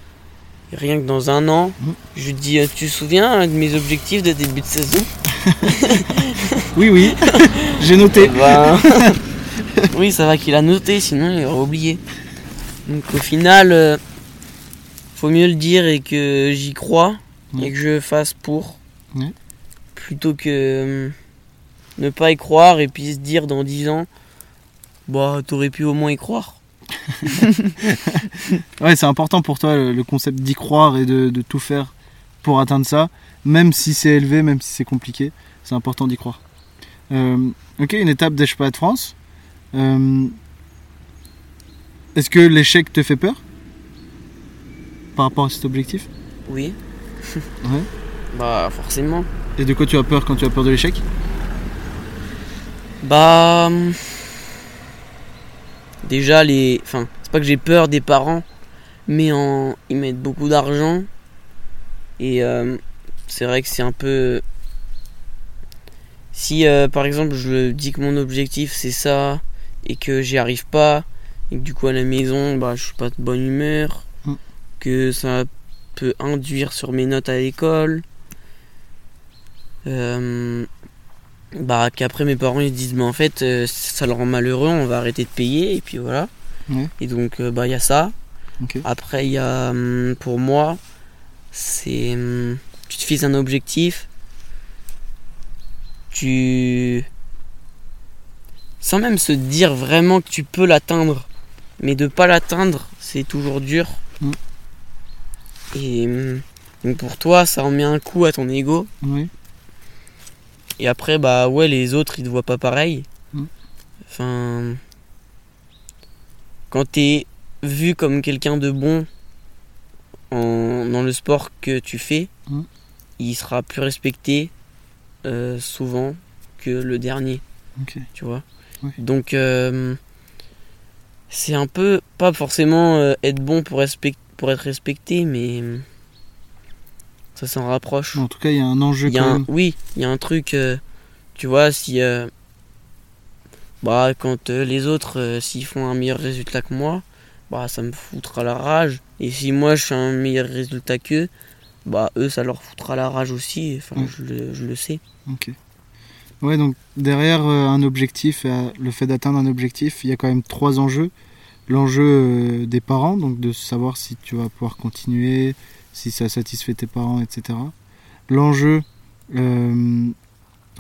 rien que dans un an, Mhm. je lui dis euh, tu te souviens de mes objectifs de début de saison? Oui, oui, j'ai noté. Ben, oui, ça va qu'il a noté, sinon il aurait oublié. Donc au final, euh, faut mieux le dire et que j'y crois et que je fasse pour. Ouais. Plutôt que euh, ne pas y croire et puis se dire dans 10 ans, bah t'aurais pu au moins y croire. Ouais, c'est important pour toi le, le concept d'y croire et de, de tout faire pour atteindre ça, même si c'est élevé, même si c'est compliqué, c'est important d'y croire. Euh, ok, une étape des de France. Euh, Est-ce que l'échec te fait peur par rapport à cet objectif? Oui. Ouais. Bah forcément. Et de quoi tu as peur quand tu as peur de l'échec? Bah. Déjà, les. Enfin, c'est pas que j'ai peur des parents, mais en... ils mettent beaucoup d'argent. Et euh, c'est vrai que c'est un peu. Si euh, par exemple je dis que mon objectif c'est ça et que j'y arrive pas, et que du coup à la maison, bah, je suis pas de bonne humeur, Mm. que ça peut induire sur mes notes à l'école. Euh, bah, qu'après mes parents ils disent, mais en fait, euh, ça le rend malheureux, on va arrêter de payer, et puis voilà. Ouais. Et donc, euh, bah, il y a ça. Après, il y a, hum, pour moi, c'est. hum, Tu te fixes un objectif, tu. Sans même se dire vraiment que tu peux l'atteindre, mais de pas l'atteindre, c'est toujours dur. Mm. Et hum, donc pour toi, ça en met un coup à ton ego. Et après, bah ouais, les autres, ils te voient pas pareil. Mm. Enfin. Quand t'es vu comme quelqu'un de bon en, dans le sport que tu fais, Mm. il sera plus respecté euh, souvent que le dernier, tu vois? Ouais. Donc, euh, c'est un peu, pas forcément euh, être bon pour, respect- pour être respecté, mais ça s'en rapproche. En tout cas, il y a un enjeu y a quand un- même. oui, il y a un truc, euh, tu vois, si. euh, bah, quand euh, les autres, s'ils font un meilleur résultat que moi, bah, ça me foutra la rage. Et si moi, je fais un meilleur résultat qu'eux, bah, eux, ça leur foutra la rage aussi. Enfin, Mm. je, le, je le sais. Ok. Ouais, donc derrière un objectif, le fait d'atteindre un objectif, il y a quand même trois enjeux. L'enjeu des parents, donc de savoir si tu vas pouvoir continuer, si ça satisfait tes parents, etc. L'enjeu euh,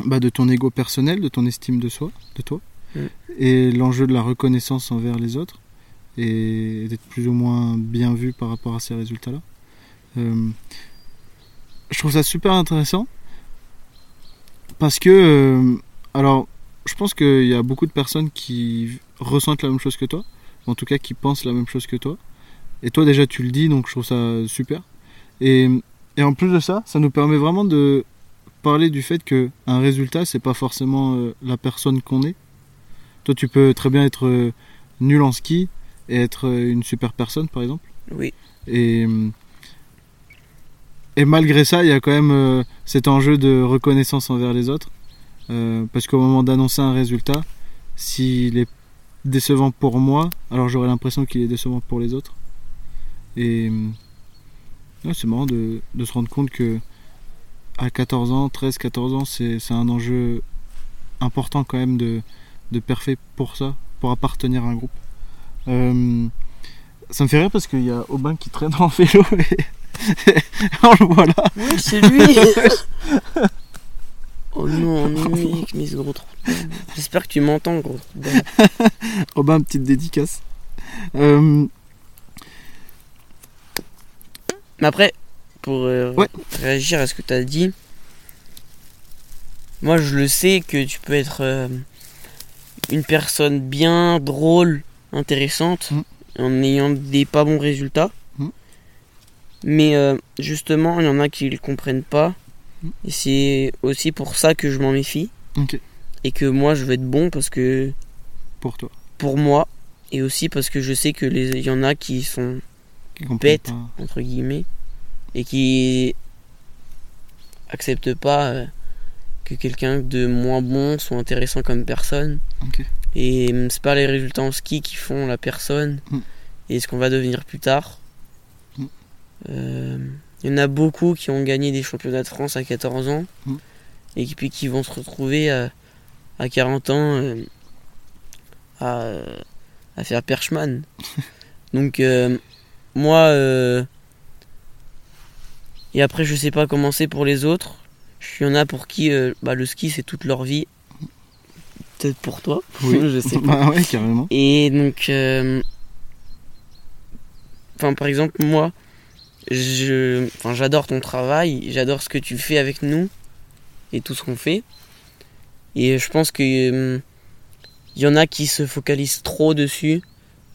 bah, de ton ego personnel, de ton estime de soi, de toi. Mm. Et l'enjeu de la reconnaissance envers les autres. Et d'être plus ou moins bien vu par rapport à ces résultats-là. Euh, je trouve ça super intéressant. Parce que, euh, alors, je pense qu'il y a beaucoup de personnes qui ressentent la même chose que toi, en tout cas qui pensent la même chose que toi. Et toi déjà tu le dis, donc je trouve ça super. Et, et en plus de ça, ça nous permet vraiment de parler du fait que un résultat, c'est pas forcément euh, la personne qu'on est. Toi, tu peux très bien être euh, nul en ski et être euh, une super personne, par exemple. Oui. Et, et malgré ça, il y a quand même cet enjeu de reconnaissance envers les autres. Parce qu'au moment d'annoncer un résultat, s'il est décevant pour moi, alors j'aurais l'impression qu'il est décevant pour les autres. Et ouais, c'est marrant de, de se rendre compte que à 14 ans, 13, 14 ans, c'est un enjeu important quand même de, de parfait pour ça, pour appartenir à un groupe. Euh, ça me fait rire parce qu'il y a Aubin qui traîne en vélo et on le voit là. Oui, c'est lui Oh non, mec, mais ce gros. J'espère que tu m'entends, gros. Aubin, petite dédicace. Euh, Mais après, pour euh, Ouais. réagir à ce que tu as dit, moi je le sais que tu peux être euh, une personne bien drôle, intéressante, Mm. en ayant des pas bons résultats. Mm. Mais euh, justement, il y en a qui ne le comprennent pas. Mm. Et c'est aussi pour ça que je m'en méfie. Ok. Et que moi je veux être bon parce que pour toi. pour moi, et aussi parce que je sais que les y en a qui sont qui comprend Bête. pas. entre guillemets, et qui acceptent pas euh, que quelqu'un de moins bon soit intéressant comme personne. Ok. Et hum, c'est pas les résultats en ski qui font la personne Mm. et ce qu'on va devenir plus tard. Mm. Euh, Il y en a beaucoup qui ont gagné des championnats de France à 14 ans Mm. et qui, puis qui vont se retrouver à, à 40 ans euh, à, à faire perchman. Donc euh, moi euh, et après je sais pas comment c'est pour les autres. Il y en a pour qui euh, bah, le ski c'est toute leur vie. Peut-être pour toi. Oui. je sais pas. Bah ouais, carrément. Et donc, euh, enfin, par exemple, moi, je, enfin, j'adore ton travail, j'adore ce que tu fais avec nous et tout ce qu'on fait. Et je pense que euh, il y en a qui se focalisent trop dessus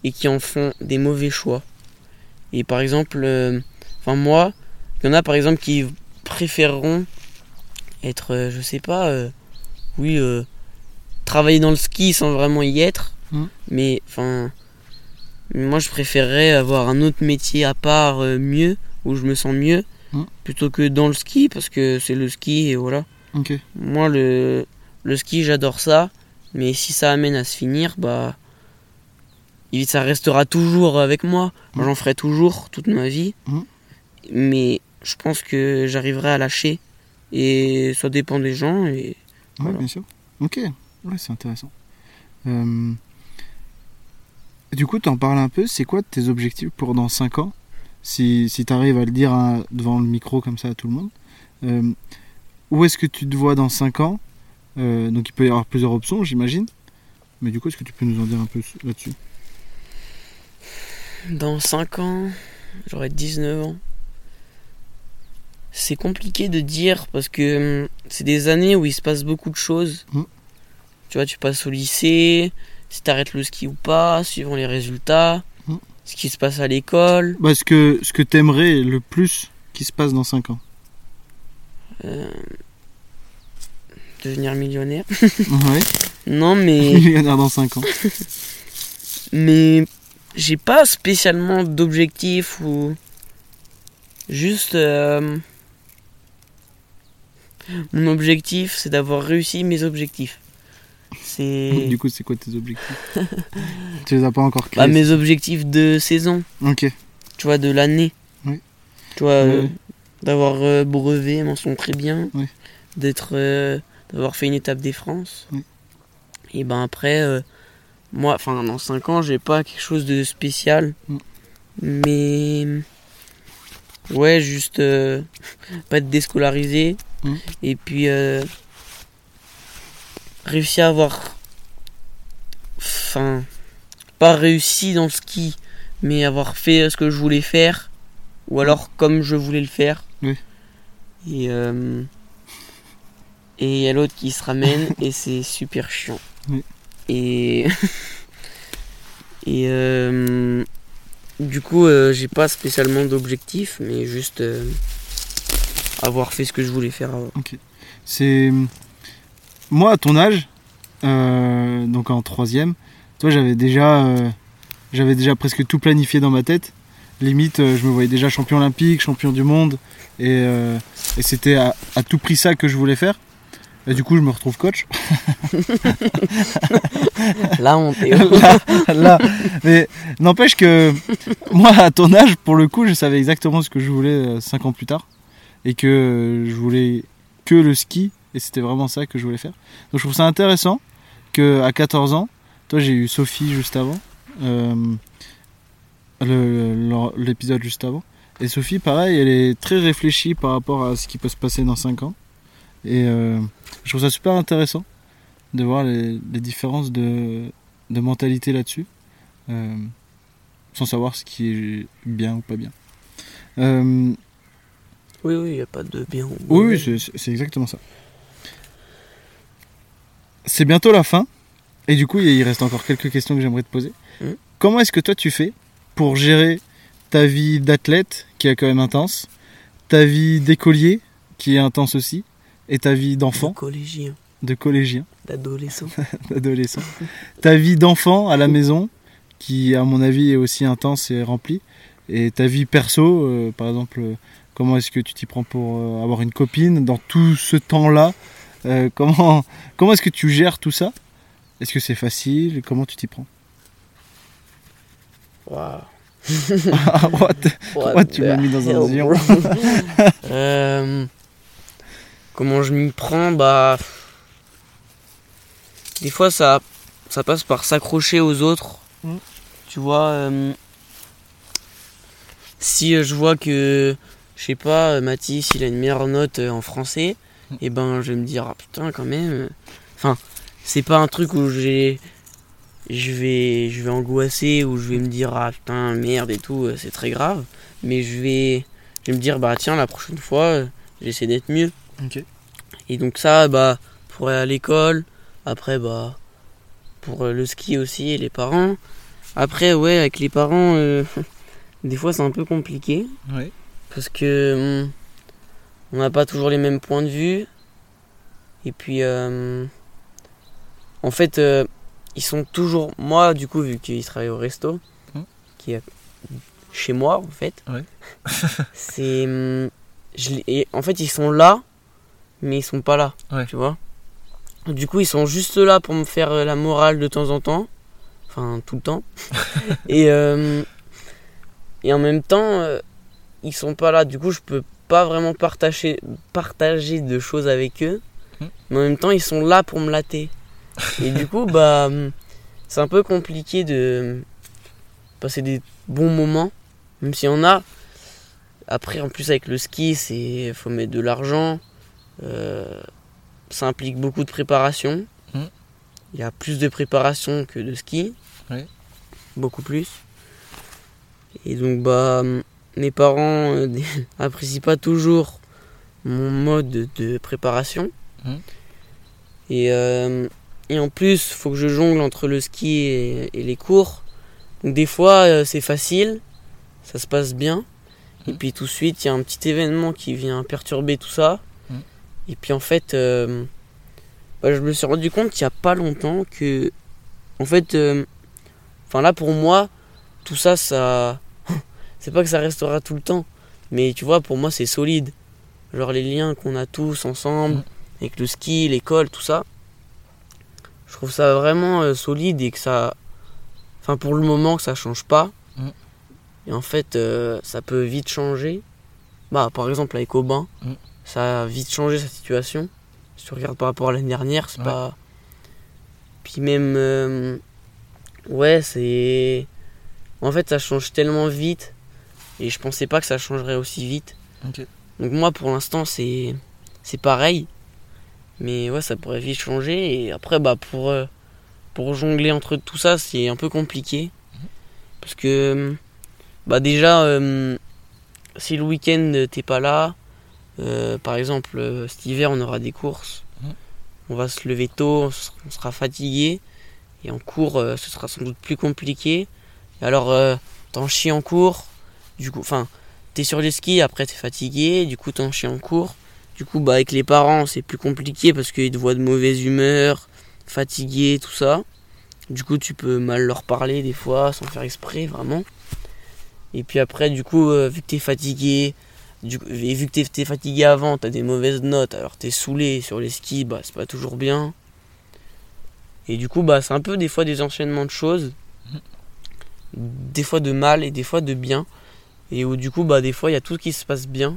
et qui en font des mauvais choix. Et par exemple, euh, enfin moi, il y en a par exemple qui préféreront être, euh, je sais pas, euh, oui, travailler dans le ski sans vraiment y être. Mhm. Mais enfin, moi je préférerais avoir un autre métier à part euh, mieux, où je me sens mieux, Mhm. plutôt que dans le ski, parce que c'est le ski et voilà. Moi le, le ski j'adore ça, mais si ça amène à se finir, bah ça restera toujours avec moi. Mhm. J'en ferai toujours toute ma vie. Mhm. Mais je pense que j'arriverai à lâcher. Et ça dépend des gens. Et Ouais, Voilà. bien sûr. Ok, ouais, c'est intéressant. Euh, Du coup, t'en parles un peu, c'est quoi tes objectifs pour dans 5 ans? Si, si tu arrives à le dire hein, devant le micro comme ça à tout le monde. Euh, où est-ce que tu te vois dans 5 ans? Euh, Donc il peut y avoir plusieurs options, j'imagine. Mais du coup, est-ce que tu peux nous en dire un peu là-dessus? Dans 5 ans, j'aurai 19 ans. C'est compliqué de dire parce que hum, c'est des années où il se passe beaucoup de choses. Mhm. Tu vois, tu passes au lycée, si t'arrêtes le ski ou pas, suivant les résultats, Mhm. ce qui se passe à l'école. bah, Ce que, ce que t'aimerais le plus qui se passe dans 5 ans euh, devenir millionnaire. Ouais, Non, mais, millionnaire dans 5 ans. mais j'ai pas spécialement d'objectif ou juste euh, mon objectif c'est d'avoir réussi mes objectifs. C'est Du coup, c'est quoi tes objectifs Tu les as pas encore créés bah, mes objectifs de saison, Ok, tu vois, de l'année. Oui. Tu vois, euh, Ouais. d'avoir euh, brevet, mention très bien, Oui. d'être, euh, d'avoir fait une étape des France. Oui. Et ben après, euh, moi, enfin dans 5 ans, j'ai pas quelque chose de spécial, Mm. mais ouais, juste euh, pas être déscolarisé Mm. et puis euh, réussir à avoir, enfin, pas réussi dans le ski, mais avoir fait ce que je voulais faire, ou alors comme je voulais le faire. Oui. Et euh, et il y a l'autre qui se ramène et c'est super chiant. Oui. Et et euh, du coup, euh, j'ai pas spécialement d'objectif, mais juste euh, avoir fait ce que je voulais faire avant. C'est moi à ton âge, donc en troisième, toi j'avais déjà, j'avais déjà presque tout planifié dans ma tête. Limite, je me voyais déjà champion olympique, champion du monde, et, et c'était à tout prix ça que je voulais faire. Et du coup, je me retrouve coach. Là, on est là, là. Mais n'empêche que moi, à ton âge, pour le coup, je savais exactement ce que je voulais 5 ans plus tard. Et que euh, je voulais que le ski. Et c'était vraiment ça que je voulais faire. Donc je trouve ça intéressant que à 14 ans, toi j'ai eu Sophie juste avant. euh, l'épisode juste avant. Et Sophie, pareil, elle est très réfléchie par rapport à ce qui peut se passer dans 5 ans. Et euh, je trouve ça super intéressant de voir les, les différences de, de mentalité là-dessus, euh, sans savoir ce qui est bien ou pas bien. Euh, Oui, oui, il n'y a pas de bien ou oui, oui, c'est- exactement ça. C'est bientôt la fin, et du coup, il reste encore quelques questions que j'aimerais te poser. Mhm. Comment est-ce que toi tu fais pour gérer ta vie d'athlète, qui est quand même intense, ta vie d'écolier, qui est intense aussi, et ta vie De d'enfant, collégien, de collégien, d'adolescent. d'adolescent, ta vie d'enfant à la maison, qui à mon avis est aussi intense et remplie, et ta vie perso, euh, par exemple, euh, comment est-ce que tu t'y prends pour euh, avoir une copine dans tout ce temps-là Euh, Comment, comment est-ce que tu gères tout ça? Est-ce que c'est facile? Comment tu t'y prends? Waouh. Ah, what? Tu m'as mis dans un. Euh, Comment je m'y prends Bah. Des fois, ça, ça passe par s'accrocher aux autres. Mm. Tu vois, euh, si je vois que, je sais pas, Mathis, il a une meilleure note euh, en français, Mm. et ben je vais me dire, ah putain, quand même. Enfin, c'est pas un truc où j'ai. Je vais, je vais angoisser ou je vais me dire ah putain merde et tout euh, c'est très grave mais je vais je vais me dire bah tiens la prochaine fois j'essaie d'être mieux Ok. et donc ça bah pour aller à l'école après bah pour euh, le ski aussi et les parents après ouais avec les parents euh, des fois c'est un peu compliqué Ouais. parce que hum, on n'a pas toujours les mêmes points de vue et puis euh, en fait euh, ils sont toujours moi du coup vu qu'ils travaillent au resto Mhm. qui est chez moi en fait Ouais. c'est hum, je et en fait ils sont là mais ils sont pas là Ouais. tu vois du coup ils sont juste là pour me faire euh, la morale de temps en temps Enfin, tout le temps. et, euh, et en même temps, euh, ils sont pas là. Du coup, je peux pas vraiment partager, partager de choses avec eux. Hmm. Mais en même temps, ils sont là pour me latter. Et du coup, bah, c'est un peu compliqué de passer des bons moments. Même s'il y en a. Après, en plus, avec le ski, c'est faut mettre de l'argent. Euh, ça implique beaucoup de préparation. Hmm. Il y a plus de préparation que de ski. Beaucoup plus. Et donc, bah, mes parents euh, apprécient pas toujours mon mode de préparation. Hmm. Et, euh, et en plus, faut que je jongle entre le ski et, et les cours. Donc, des fois, euh, c'est facile, ça se passe bien. Et Hmm. puis, tout de suite, il y a un petit événement qui vient perturber tout ça. Et puis, en fait, euh, bah, je me suis rendu compte il y a pas longtemps que, en fait, euh, enfin là, pour moi, tout ça, ça. c'est pas que ça restera tout le temps. Mais tu vois, pour moi, c'est solide. Genre les liens qu'on a tous ensemble, Mm. avec le ski, l'école, tout ça. Je trouve ça vraiment euh, solide et que ça. Enfin, pour le moment, que ça change pas. Mm. Et en fait, ça peut vite changer. Bah, par exemple, avec Aubin, Mm. Ça a vite changé sa situation. Si tu regardes par rapport à l'année dernière, c'est Ouais. pas. Puis même. euh, Ouais, c'est. En fait, ça change tellement vite. Et je pensais pas que ça changerait aussi vite. Donc moi pour l'instant c'est c'est pareil. Mais ouais ça pourrait vite changer et après bah pour euh, pour jongler entre tout ça c'est un peu compliqué. Parce que bah déjà euh, si le week-end t'es pas là, euh, par exemple euh, cet hiver on aura des courses, Mhm. on va se lever tôt, on sera- fatigué et en cours euh, ce sera sans doute plus compliqué. Et alors euh, t'en chies en cours, du coup enfin t'es sur les skis, après t'es fatigué, du coup t'en chies en cours. Du coup, bah, avec les parents, c'est plus compliqué parce qu'ils te voient de mauvaise humeur, fatigué, tout ça. Du coup, tu peux mal leur parler des fois, sans faire exprès, vraiment. Et puis après, du coup, vu que t'es fatigué, du coup- et vu que t'es t'es fatigué avant, t'as des mauvaises notes, alors t'es saoulé sur les skis, bah, c'est pas toujours bien. Et du coup, bah, c'est un peu des fois des enchaînements de choses. Des fois de mal et des fois de bien. Et où du coup, bah, des fois, il y a tout qui se passe bien.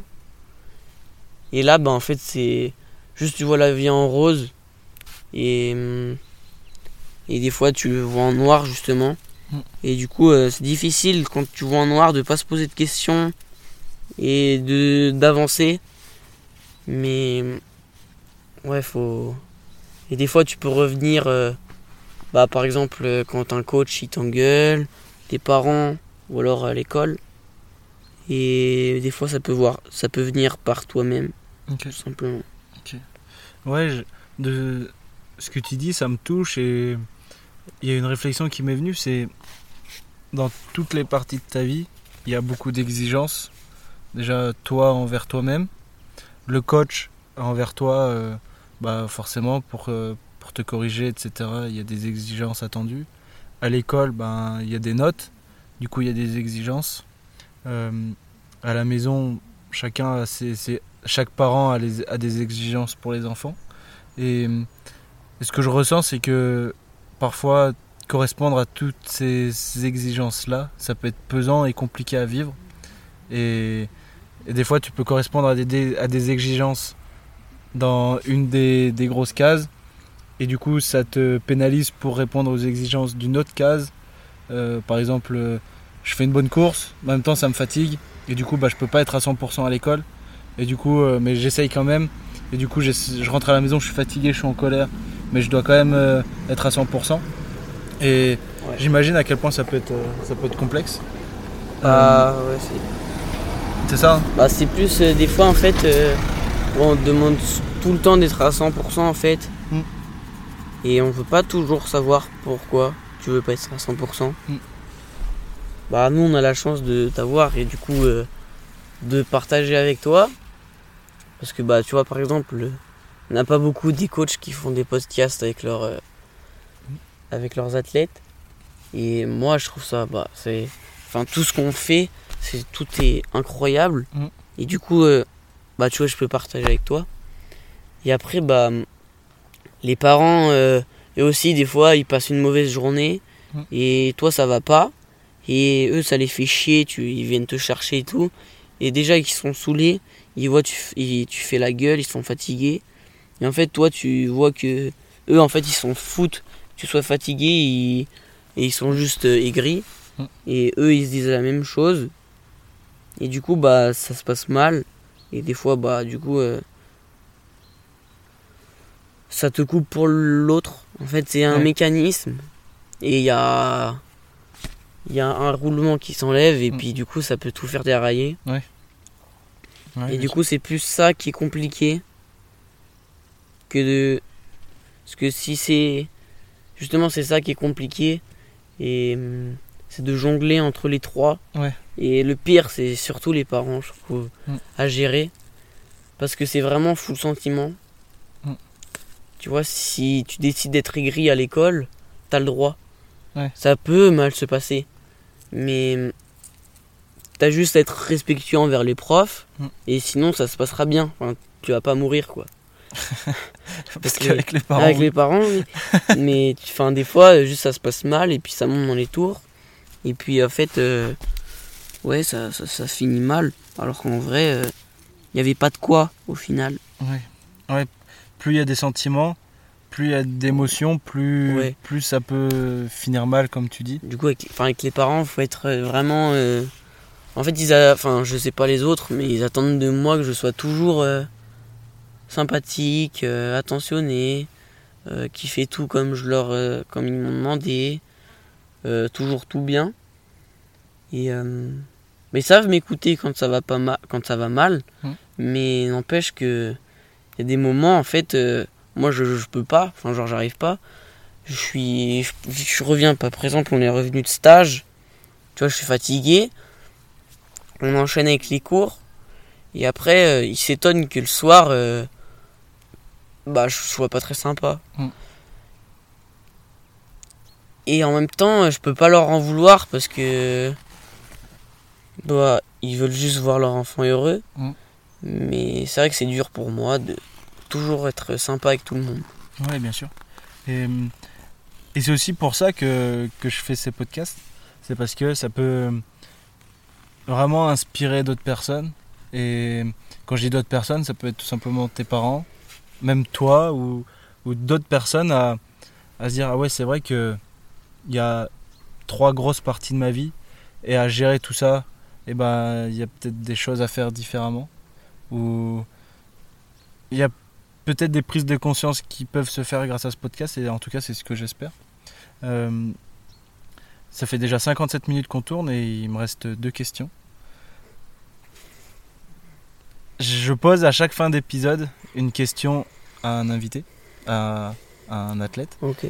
Et là, bah, en fait, c'est juste tu vois la vie en rose. Et, hum, et des fois, tu le vois en noir, justement. Mm. Et du coup, euh, c'est difficile quand tu vois en noir de pas se poser de questions et de d'avancer. Mais ouais, faut. Et des fois, tu peux revenir. euh, bah, par exemple, euh, quand un coach il t'engueule, tes parents ou alors à l'école. Et des fois, ça peut voir, ça peut venir par toi-même, tout simplement. Ouais, je- de ce que tu dis, ça me touche et il y a une réflexion qui m'est venue, c'est dans toutes les parties de ta vie, il y a beaucoup d'exigences. Déjà, toi envers toi-même, le coach envers toi, euh, bah forcément pour, euh, pour te corriger, etc. Il y a des exigences attendues. À l'école, ben il y a des notes, du coup il y a des exigences. Euh, à la maison, chacun a chaque parent a, des exigences pour les enfants. Et, et ce que je ressens, c'est que parfois, correspondre à toutes ces, ces exigences-là, ça peut être pesant et compliqué à vivre. Et, et des fois, tu peux correspondre à des, des- à des exigences dans une des, des grosses cases. Et du coup, ça te pénalise pour répondre aux exigences d'une autre case. Euh, par exemple, euh, je fais une bonne course, en même temps, ça me fatigue. Et du coup, bah, je peux pas être à 100% à l'école. Et du coup, euh, mais j'essaye quand même. Et du coup, je rentre à la maison, je suis fatigué, je suis en colère, mais je dois quand même être à 100%. Et Ouais. j'imagine à quel point ça peut être, ça peut être complexe. Ah ouais, c'est. C'est ça Bah, c'est plus euh, des fois en fait, euh, on demande tout le temps d'être à 100% en fait. Mm. Et on peut pas toujours savoir pourquoi tu veux pas être à 100%. Mm. Bah, nous on a la chance de t'avoir et du coup euh, de partager avec toi. Parce que bah, tu vois, par exemple, on n'a pas beaucoup des coachs qui font des podcasts avec, leurs avec leurs athlètes. Et moi je trouve ça, bah, c'est. Enfin, tout ce qu'on fait, c'est tout est incroyable. Mm. Et du coup, euh, bah tu vois, je peux partager avec toi. Et après, bah les parents, euh, eux aussi, des fois, ils passent une mauvaise journée. Mm. Et toi, ça va pas. Et eux, ça les fait chier. Tu, ils viennent te chercher et tout. Et déjà, ils sont saoulés. Ils voient tu, ils- tu fais la gueule, ils sont fatigués. Et en fait, toi, tu vois que eux, en fait, ils s'en foutent. Que tu sois fatigué ils- et ils sont juste euh, aigris. Mm. Et eux, ils se disent la même chose. Et du coup, bah, ça se passe mal. Et des fois, bah, du coup, euh, ça te coupe pour l'autre. En fait, c'est un Ouais. mécanisme. Et il y a, il y a un roulement qui s'enlève. Et Mm. puis, du coup, ça peut tout faire dérailler. Ouais, Et du coup, c'est plus ça qui est compliqué que de. Parce que si c'est. Justement, c'est ça qui est compliqué. Et hum, c'est de jongler entre les trois. Ouais. Et le pire, c'est surtout les parents, je trouve, Mm. à gérer. Parce que c'est vraiment full sentiment. Mm. Tu vois, si tu décides d'être aigri à l'école, t'as le droit. Ouais. Ça peut mal se passer. Mais hum, t'as juste à être respectueux envers les profs. Mm. Et sinon, ça se passera bien. Enfin, tu vas pas mourir, quoi. Parce qu'avec les parents. Avec oui. les parents, oui. mais enfin, des fois, juste ça se passe mal et puis ça monte dans les tours. Et puis en fait, euh, ouais, ça, ça, finit mal. Alors qu'en vrai, il n'y avait pas de quoi au final. Ouais. Ouais. Plus il y a des sentiments, plus il y a d'émotions, plus, Ouais. plus ça peut finir mal, comme tu dis. Du coup, avec, avec les parents, faut être euh, vraiment. euh, En fait, ils a... enfin, je sais pas les autres, mais ils attendent de moi que je sois toujours euh, sympathique, euh, attentionné, euh, qui fait tout comme je leur, euh, comme ils m'ont demandé, euh, toujours tout bien. Et euh, mais ils savent m'écouter quand ça va pas mal, quand ça va mal. Mm. Mais n'empêche que il y a des moments, en fait, euh, moi je, je peux pas, enfin genre j'arrive pas. Je suis, je, je reviens pas. Par exemple, on est revenu de stage. Tu vois, je suis fatigué. On enchaîne avec les cours. Et après, euh, ils s'étonnent que le soir, euh, bah, je sois pas très sympa. Mm. Et en même temps, je peux pas leur en vouloir parce que bah, ils veulent juste voir leur enfant heureux. Mm. Mais c'est vrai que c'est dur pour moi de toujours être sympa avec tout le monde. Ouais, bien sûr. Et, hum, et c'est aussi pour ça que, que je fais ces podcasts. C'est parce que ça peut vraiment inspirer d'autres personnes. Et quand je dis d'autres personnes, ça peut être tout simplement tes parents, même toi ou, ou d'autres personnes à, à se dire Ah ouais, c'est vrai que il y a trois grosses parties de ma vie et à gérer tout ça, et ben il y a peut-être des choses à faire différemment. Ou il y a peut-être des prises de conscience qui peuvent se faire grâce à ce podcast, et en tout cas, c'est ce que j'espère. Euh, ça fait déjà 57 minutes qu'on tourne et il me reste deux questions. Je pose à chaque fin d'épisode une question à un invité, à, à un athlète. Ok.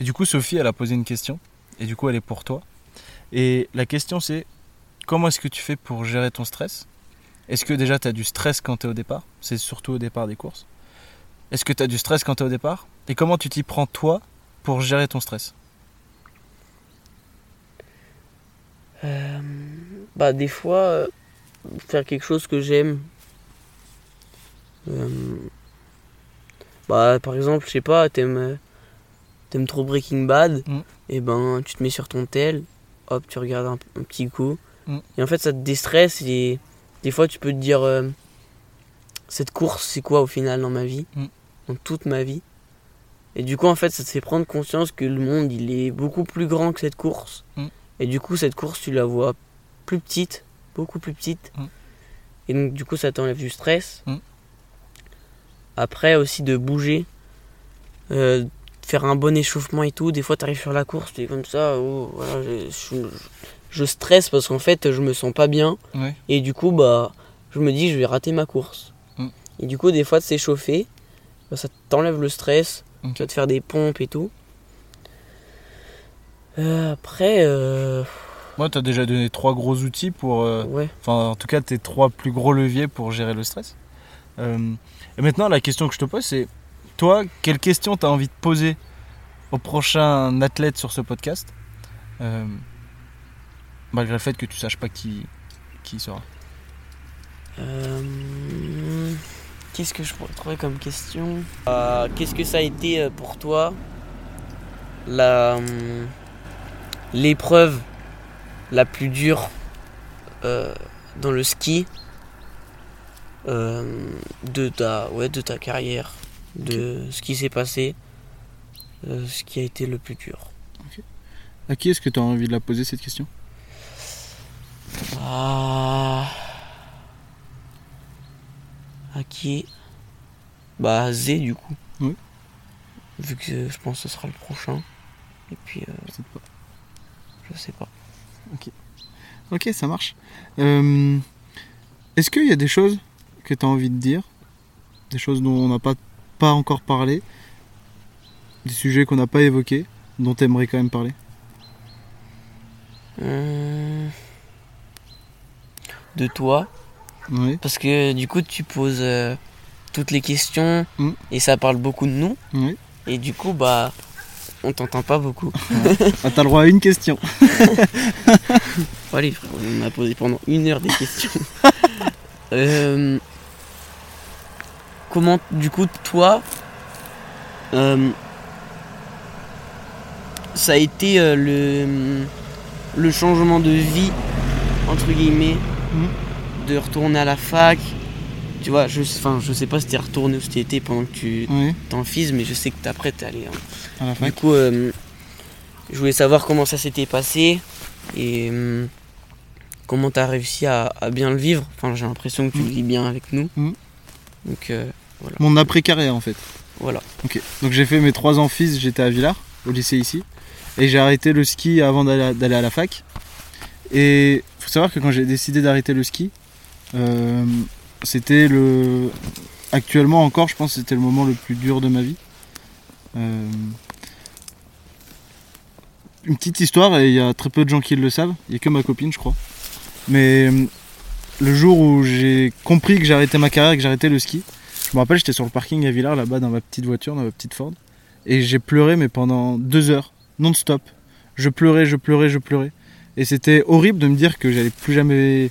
Et du coup, Sophie, elle a posé une question, et du coup, elle est pour toi. Et la question, c'est comment est-ce que tu fais pour gérer ton stress? Est-ce que déjà tu as du stress quand tu es au départ? C'est surtout au départ des courses. Est-ce que tu as du stress quand tu es au départ? Et comment tu t'y prends toi pour gérer ton stress? Euh, bah des fois euh, faire quelque chose que j'aime. Euh, bah par exemple je sais pas t'aimes t'aimes trop Breaking Bad? Mm. et ben tu te mets sur ton tel hop tu regardes un, un petit coup Mm. et en fait ça te déstresse et des fois tu peux te dire euh, cette course c'est quoi au final dans ma vie? Mm. dans toute ma vie et du coup en fait ça te fait prendre conscience que le monde il est beaucoup plus grand que cette course Mm. et du coup, cette course, tu la vois plus petite, beaucoup plus petite. Mm. Et donc, du coup, ça t'enlève du stress. Après, aussi de bouger, euh, faire un bon échauffement et tout. Des fois, tu arrives sur la course, tu es comme ça, oh, voilà, je, je- je stresse parce qu'en fait, je me sens pas bien. Ouais. Et du coup, bah, je me dis, je vais rater ma course. Mm. Et du coup, des fois, de s'échauffer, bah, ça t'enlève le stress. Ok. Tu vas te faire des pompes et tout. Euh, après, euh, Moi, tu as déjà donné trois gros outils pour. euh, ouais. Enfin, en tout cas, tes trois plus gros leviers pour gérer le stress. Et maintenant, la question que je te pose, c'est toi, quelle question tu as envie de poser au prochain athlète sur ce podcast? Malgré le fait que tu saches pas qui, qui sera. Euh, Qu'est-ce que je pourrais trouver comme question? Euh, Qu'est-ce que ça a été euh, pour toi la, l'épreuve la plus dure euh, dans le ski euh, de ta ouais de ta carrière, de ce qui s'est passé, euh, ce qui a été le plus dur? À qui est-ce que tu as envie de la poser cette question? Ah. À qui Bah Zé du coup. Oui. Vu que je pense que ce sera le prochain. Et puis euh, Peut-être pas. je sais pas. Ok, ça marche. Euh, Est-ce qu'il y a des choses que tu as envie de dire? Des choses dont on n'a pas, pas encore parlé? Des sujets qu'on n'a pas évoqués Dont tu aimerais quand même parler? Hum, De toi. Oui, Parce que du coup tu poses euh, toutes les questions Mm. et ça parle beaucoup de nous. Et du coup bah on t'entend pas beaucoup. Ah, t'as le droit à une question. Allez frère, on a posé pendant une heure des questions. Euh, comment du coup toi euh, ça a été le, le changement de vie entre guillemets de retourner à la fac tu vois je, enfin, je sais pas si t'es retourné ou si t'étais pendant que tu Oui, t'en fises mais je sais que t'es après t'es allé hein. à la Du fac. coup, euh, je voulais savoir comment ça s'était passé et euh, comment tu as réussi à, à bien le vivre. Enfin, j'ai l'impression que tu le vis bien avec nous. Mm. Donc euh, Mon après-carrière en fait. voilà. Ok. Donc j'ai fait mes trois ans fils, j'étais à Villars, au lycée ici. Et j'ai arrêté le ski avant d'aller à- à la fac. Et savoir que quand j'ai décidé d'arrêter le ski, euh, c'était le. Actuellement encore, je pense que c'était le moment le plus dur de ma vie. Euh, Une petite histoire, et il y a très peu de gens qui le savent, il n'y a que ma copine, je crois. Mais euh, le jour où j'ai compris que j'arrêtais ma carrière, que j'arrêtais le ski, je me rappelle, j'étais sur le parking à Villars, là-bas, dans ma petite voiture, dans ma petite Ford. Et j'ai pleuré, mais pendant deux heures, non-stop. Je pleurais, je pleurais, je pleurais. Et c'était horrible de me dire que j'allais plus jamais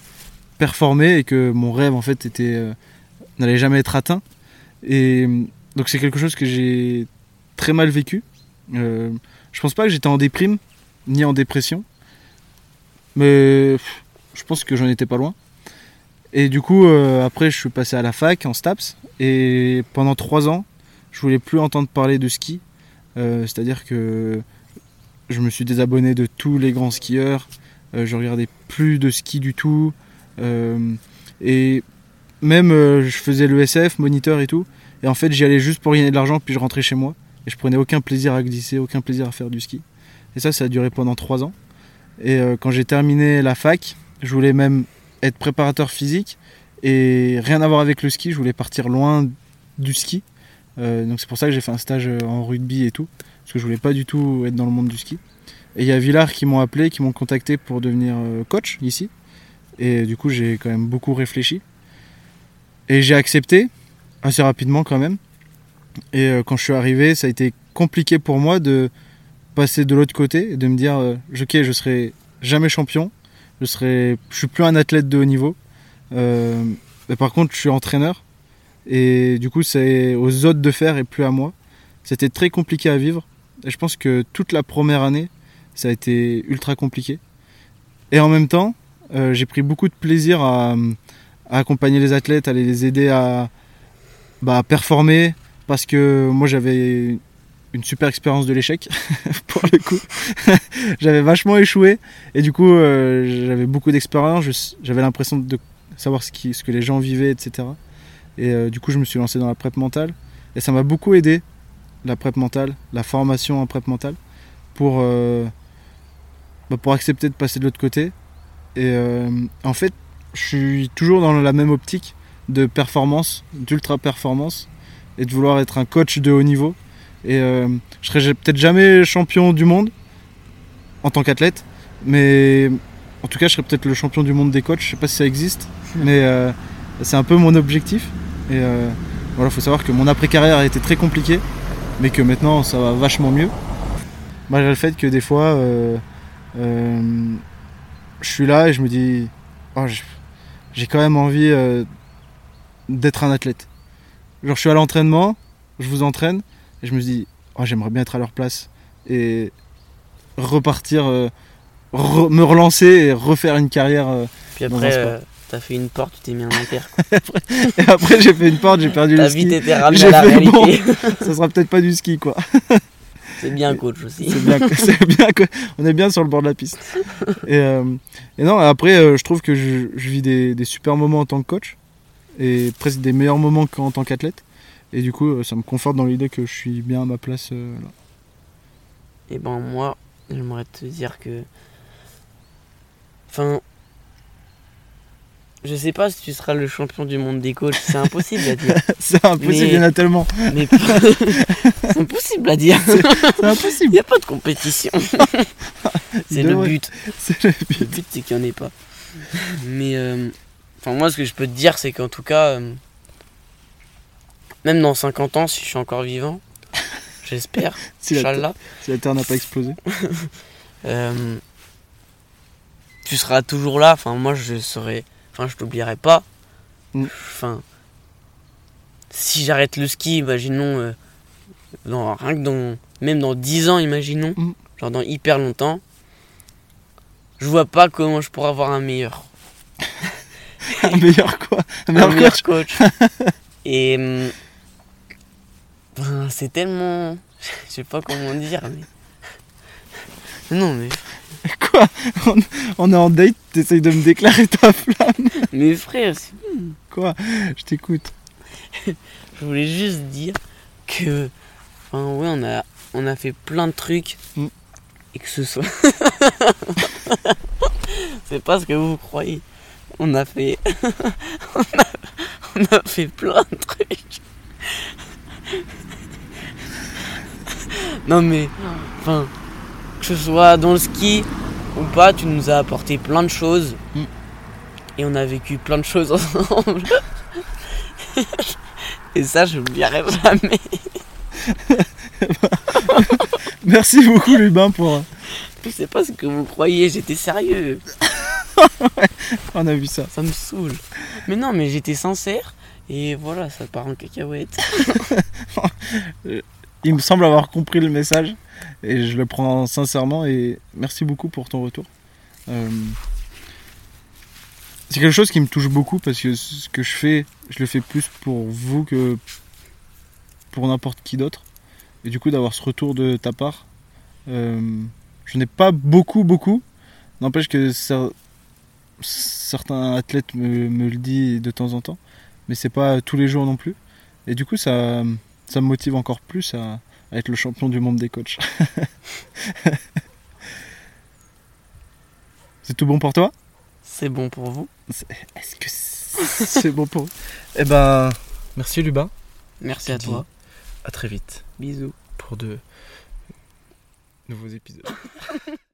performer et que mon rêve, en fait, euh, n'allait jamais être atteint. Et euh, donc, c'est quelque chose que j'ai très mal vécu. Euh, je pense pas que j'étais en déprime, ni en dépression. Mais je pense que j'en étais pas loin. Et du coup, euh, après, je suis passé à la fac en STAPS. Et pendant trois ans, je voulais plus entendre parler de ski. C'est-à-dire que je me suis désabonné de tous les grands skieurs. Euh, je regardais plus de ski du tout. Euh, et même, euh, je faisais le SF, moniteur et tout. Et en fait, j'y allais juste pour gagner de l'argent, puis je rentrais chez moi. Et je prenais aucun plaisir à glisser, aucun plaisir à faire du ski. Et ça, ça a duré pendant trois ans. Et quand j'ai terminé la fac, je voulais même être préparateur physique et rien à voir avec le ski. Je voulais partir loin du ski. Donc c'est pour ça que j'ai fait un stage en rugby et tout, parce que je voulais pas du tout être dans le monde du ski. Et il y a Villars qui m'ont appelé, qui m'ont contacté pour devenir euh, coach ici. Et du coup j'ai quand même beaucoup réfléchi. Et j'ai accepté assez rapidement quand même. Et euh, quand je suis arrivé, ça a été compliqué pour moi de passer de l'autre côté et de me dire, euh, ok, je serai jamais champion, je serai, je suis plus un athlète de haut niveau. Mais par contre, je suis entraîneur et du coup, c'est aux autres de faire et plus à moi. C'était très compliqué à vivre je pense que toute la première année, ça a été ultra compliqué. Et en même temps, euh, j'ai pris beaucoup de plaisir à, accompagner les athlètes, à les aider à, bah, à performer parce que moi j'avais une super expérience de l'échec pour le coup. j'avais vachement échoué et du coup euh, j'avais beaucoup d'expérience, j'avais l'impression de savoir ce que les gens vivaient, etc. Et euh, du coup je me suis lancé dans la prep mentale et ça m'a beaucoup aidé, la prep mentale, la formation en prep mentale, pour, euh, bah, pour accepter de passer de l'autre côté. Et euh, en fait je suis toujours dans la même optique de performance, d'ultra performance et de vouloir être un coach de haut niveau. Et euh, je serai peut-être jamais champion du monde en tant qu'athlète, mais en tout cas, je serai peut-être le champion du monde des coachs. Je sais pas si ça existe, mais euh, c'est un peu mon objectif. Et euh, voilà, faut savoir que mon après-carrière a été très compliquée, mais que maintenant ça va vachement mieux. Malgré le fait que des fois, euh, euh, je suis là et je me dis, oh, j'ai- quand même envie euh, d'être un athlète. Genre, je suis à l'entraînement, je vous entraîne, et je me dis, oh, j'aimerais bien être à leur place et repartir re- me relancer et refaire une carrière. Puis après, t'as fait une porte, tu t'es mis un quoi. Et après, j'ai fait une porte, j'ai perdu Ta le vie ski. t'était ramenée J'ai à la fait, bon. réalité. Ça sera peut-être pas du ski, quoi. C'est bien coach aussi. C'est bien, c'est bien que- on est bien sur le bord de la piste. Et, euh, et non, après, euh, je trouve que je, je vis des, des super moments en tant que coach et presque des meilleurs moments qu'en tant qu'athlète. Et du coup, euh, ça me conforte dans l'idée que je suis bien à ma place euh, là. Et ben moi, j'aimerais te dire que. Enfin. Je sais pas si tu seras le champion du monde des coachs, c'est impossible à dire. C'est impossible, Mais- il y en a tellement. Mais c'est impossible à dire. C'est Il impossible. n'y a pas de compétition. c'est le but. C'est le Le but. c'est qu'il n'y en ait pas. Mais, euh, enfin, moi, ce que je peux te dire, c'est qu'en tout cas, euh, même dans 50 ans, si je suis encore vivant, j'espère, Si Inch'Allah, si la Terre n'a pas explosé. euh, tu seras toujours là. Enfin, moi, je serai, enfin, je t'oublierai pas. Mm. Enfin, si j'arrête le ski, imaginons, euh, dans, rien que dans, même dans 10 ans, imaginons, Mm. genre dans hyper longtemps, je vois pas comment je pourrais avoir un meilleur. Un meilleur quoi? Un un meilleur meilleur coach? coach. Et hum, ben, c'est tellement. Je sais pas comment dire, mais. Non, mais. Quoi on, on est en date, t'essayes de me déclarer ta flamme. Mais frère, c'est- Quoi Je t'écoute. je voulais juste dire que. Enfin, ouais, on a, on a fait plein de trucs. Mm. Et que ce soit. c'est pas ce que vous croyez. On a fait. on, a... on a fait plein de trucs. non, mais. Enfin. Que ce soit dans le ski ou pas, tu nous as apporté plein de choses. Mm. Et on a vécu plein de choses ensemble. Et ça, je l'oublierai jamais. Merci beaucoup Lubin pour... euh, Je sais pas ce que vous croyez, j'étais sérieux. On a vu ça. Ça me saoule. Mais non, mais j'étais sincère. Et voilà, ça part en cacahuète. Il me semble avoir compris le message et je le prends sincèrement et merci beaucoup pour ton retour. Euh, c'est quelque chose qui me touche beaucoup parce que ce que je fais, je le fais plus pour vous que pour n'importe qui d'autre. Et du coup d'avoir ce retour de ta part, euh, je n'ai pas beaucoup beaucoup. N'empêche que cer- certains athlètes me, me le disent de temps en temps, mais c'est pas tous les jours non plus. Et du coup ça, ça me motive encore plus à, à être le champion du monde des coachs. c'est tout bon pour toi? C'est bon pour vous? Est-ce que c'est bon pour Eh ben, merci Lubin. Merci à toi. À très vite Bisous. pour de nouveaux épisodes.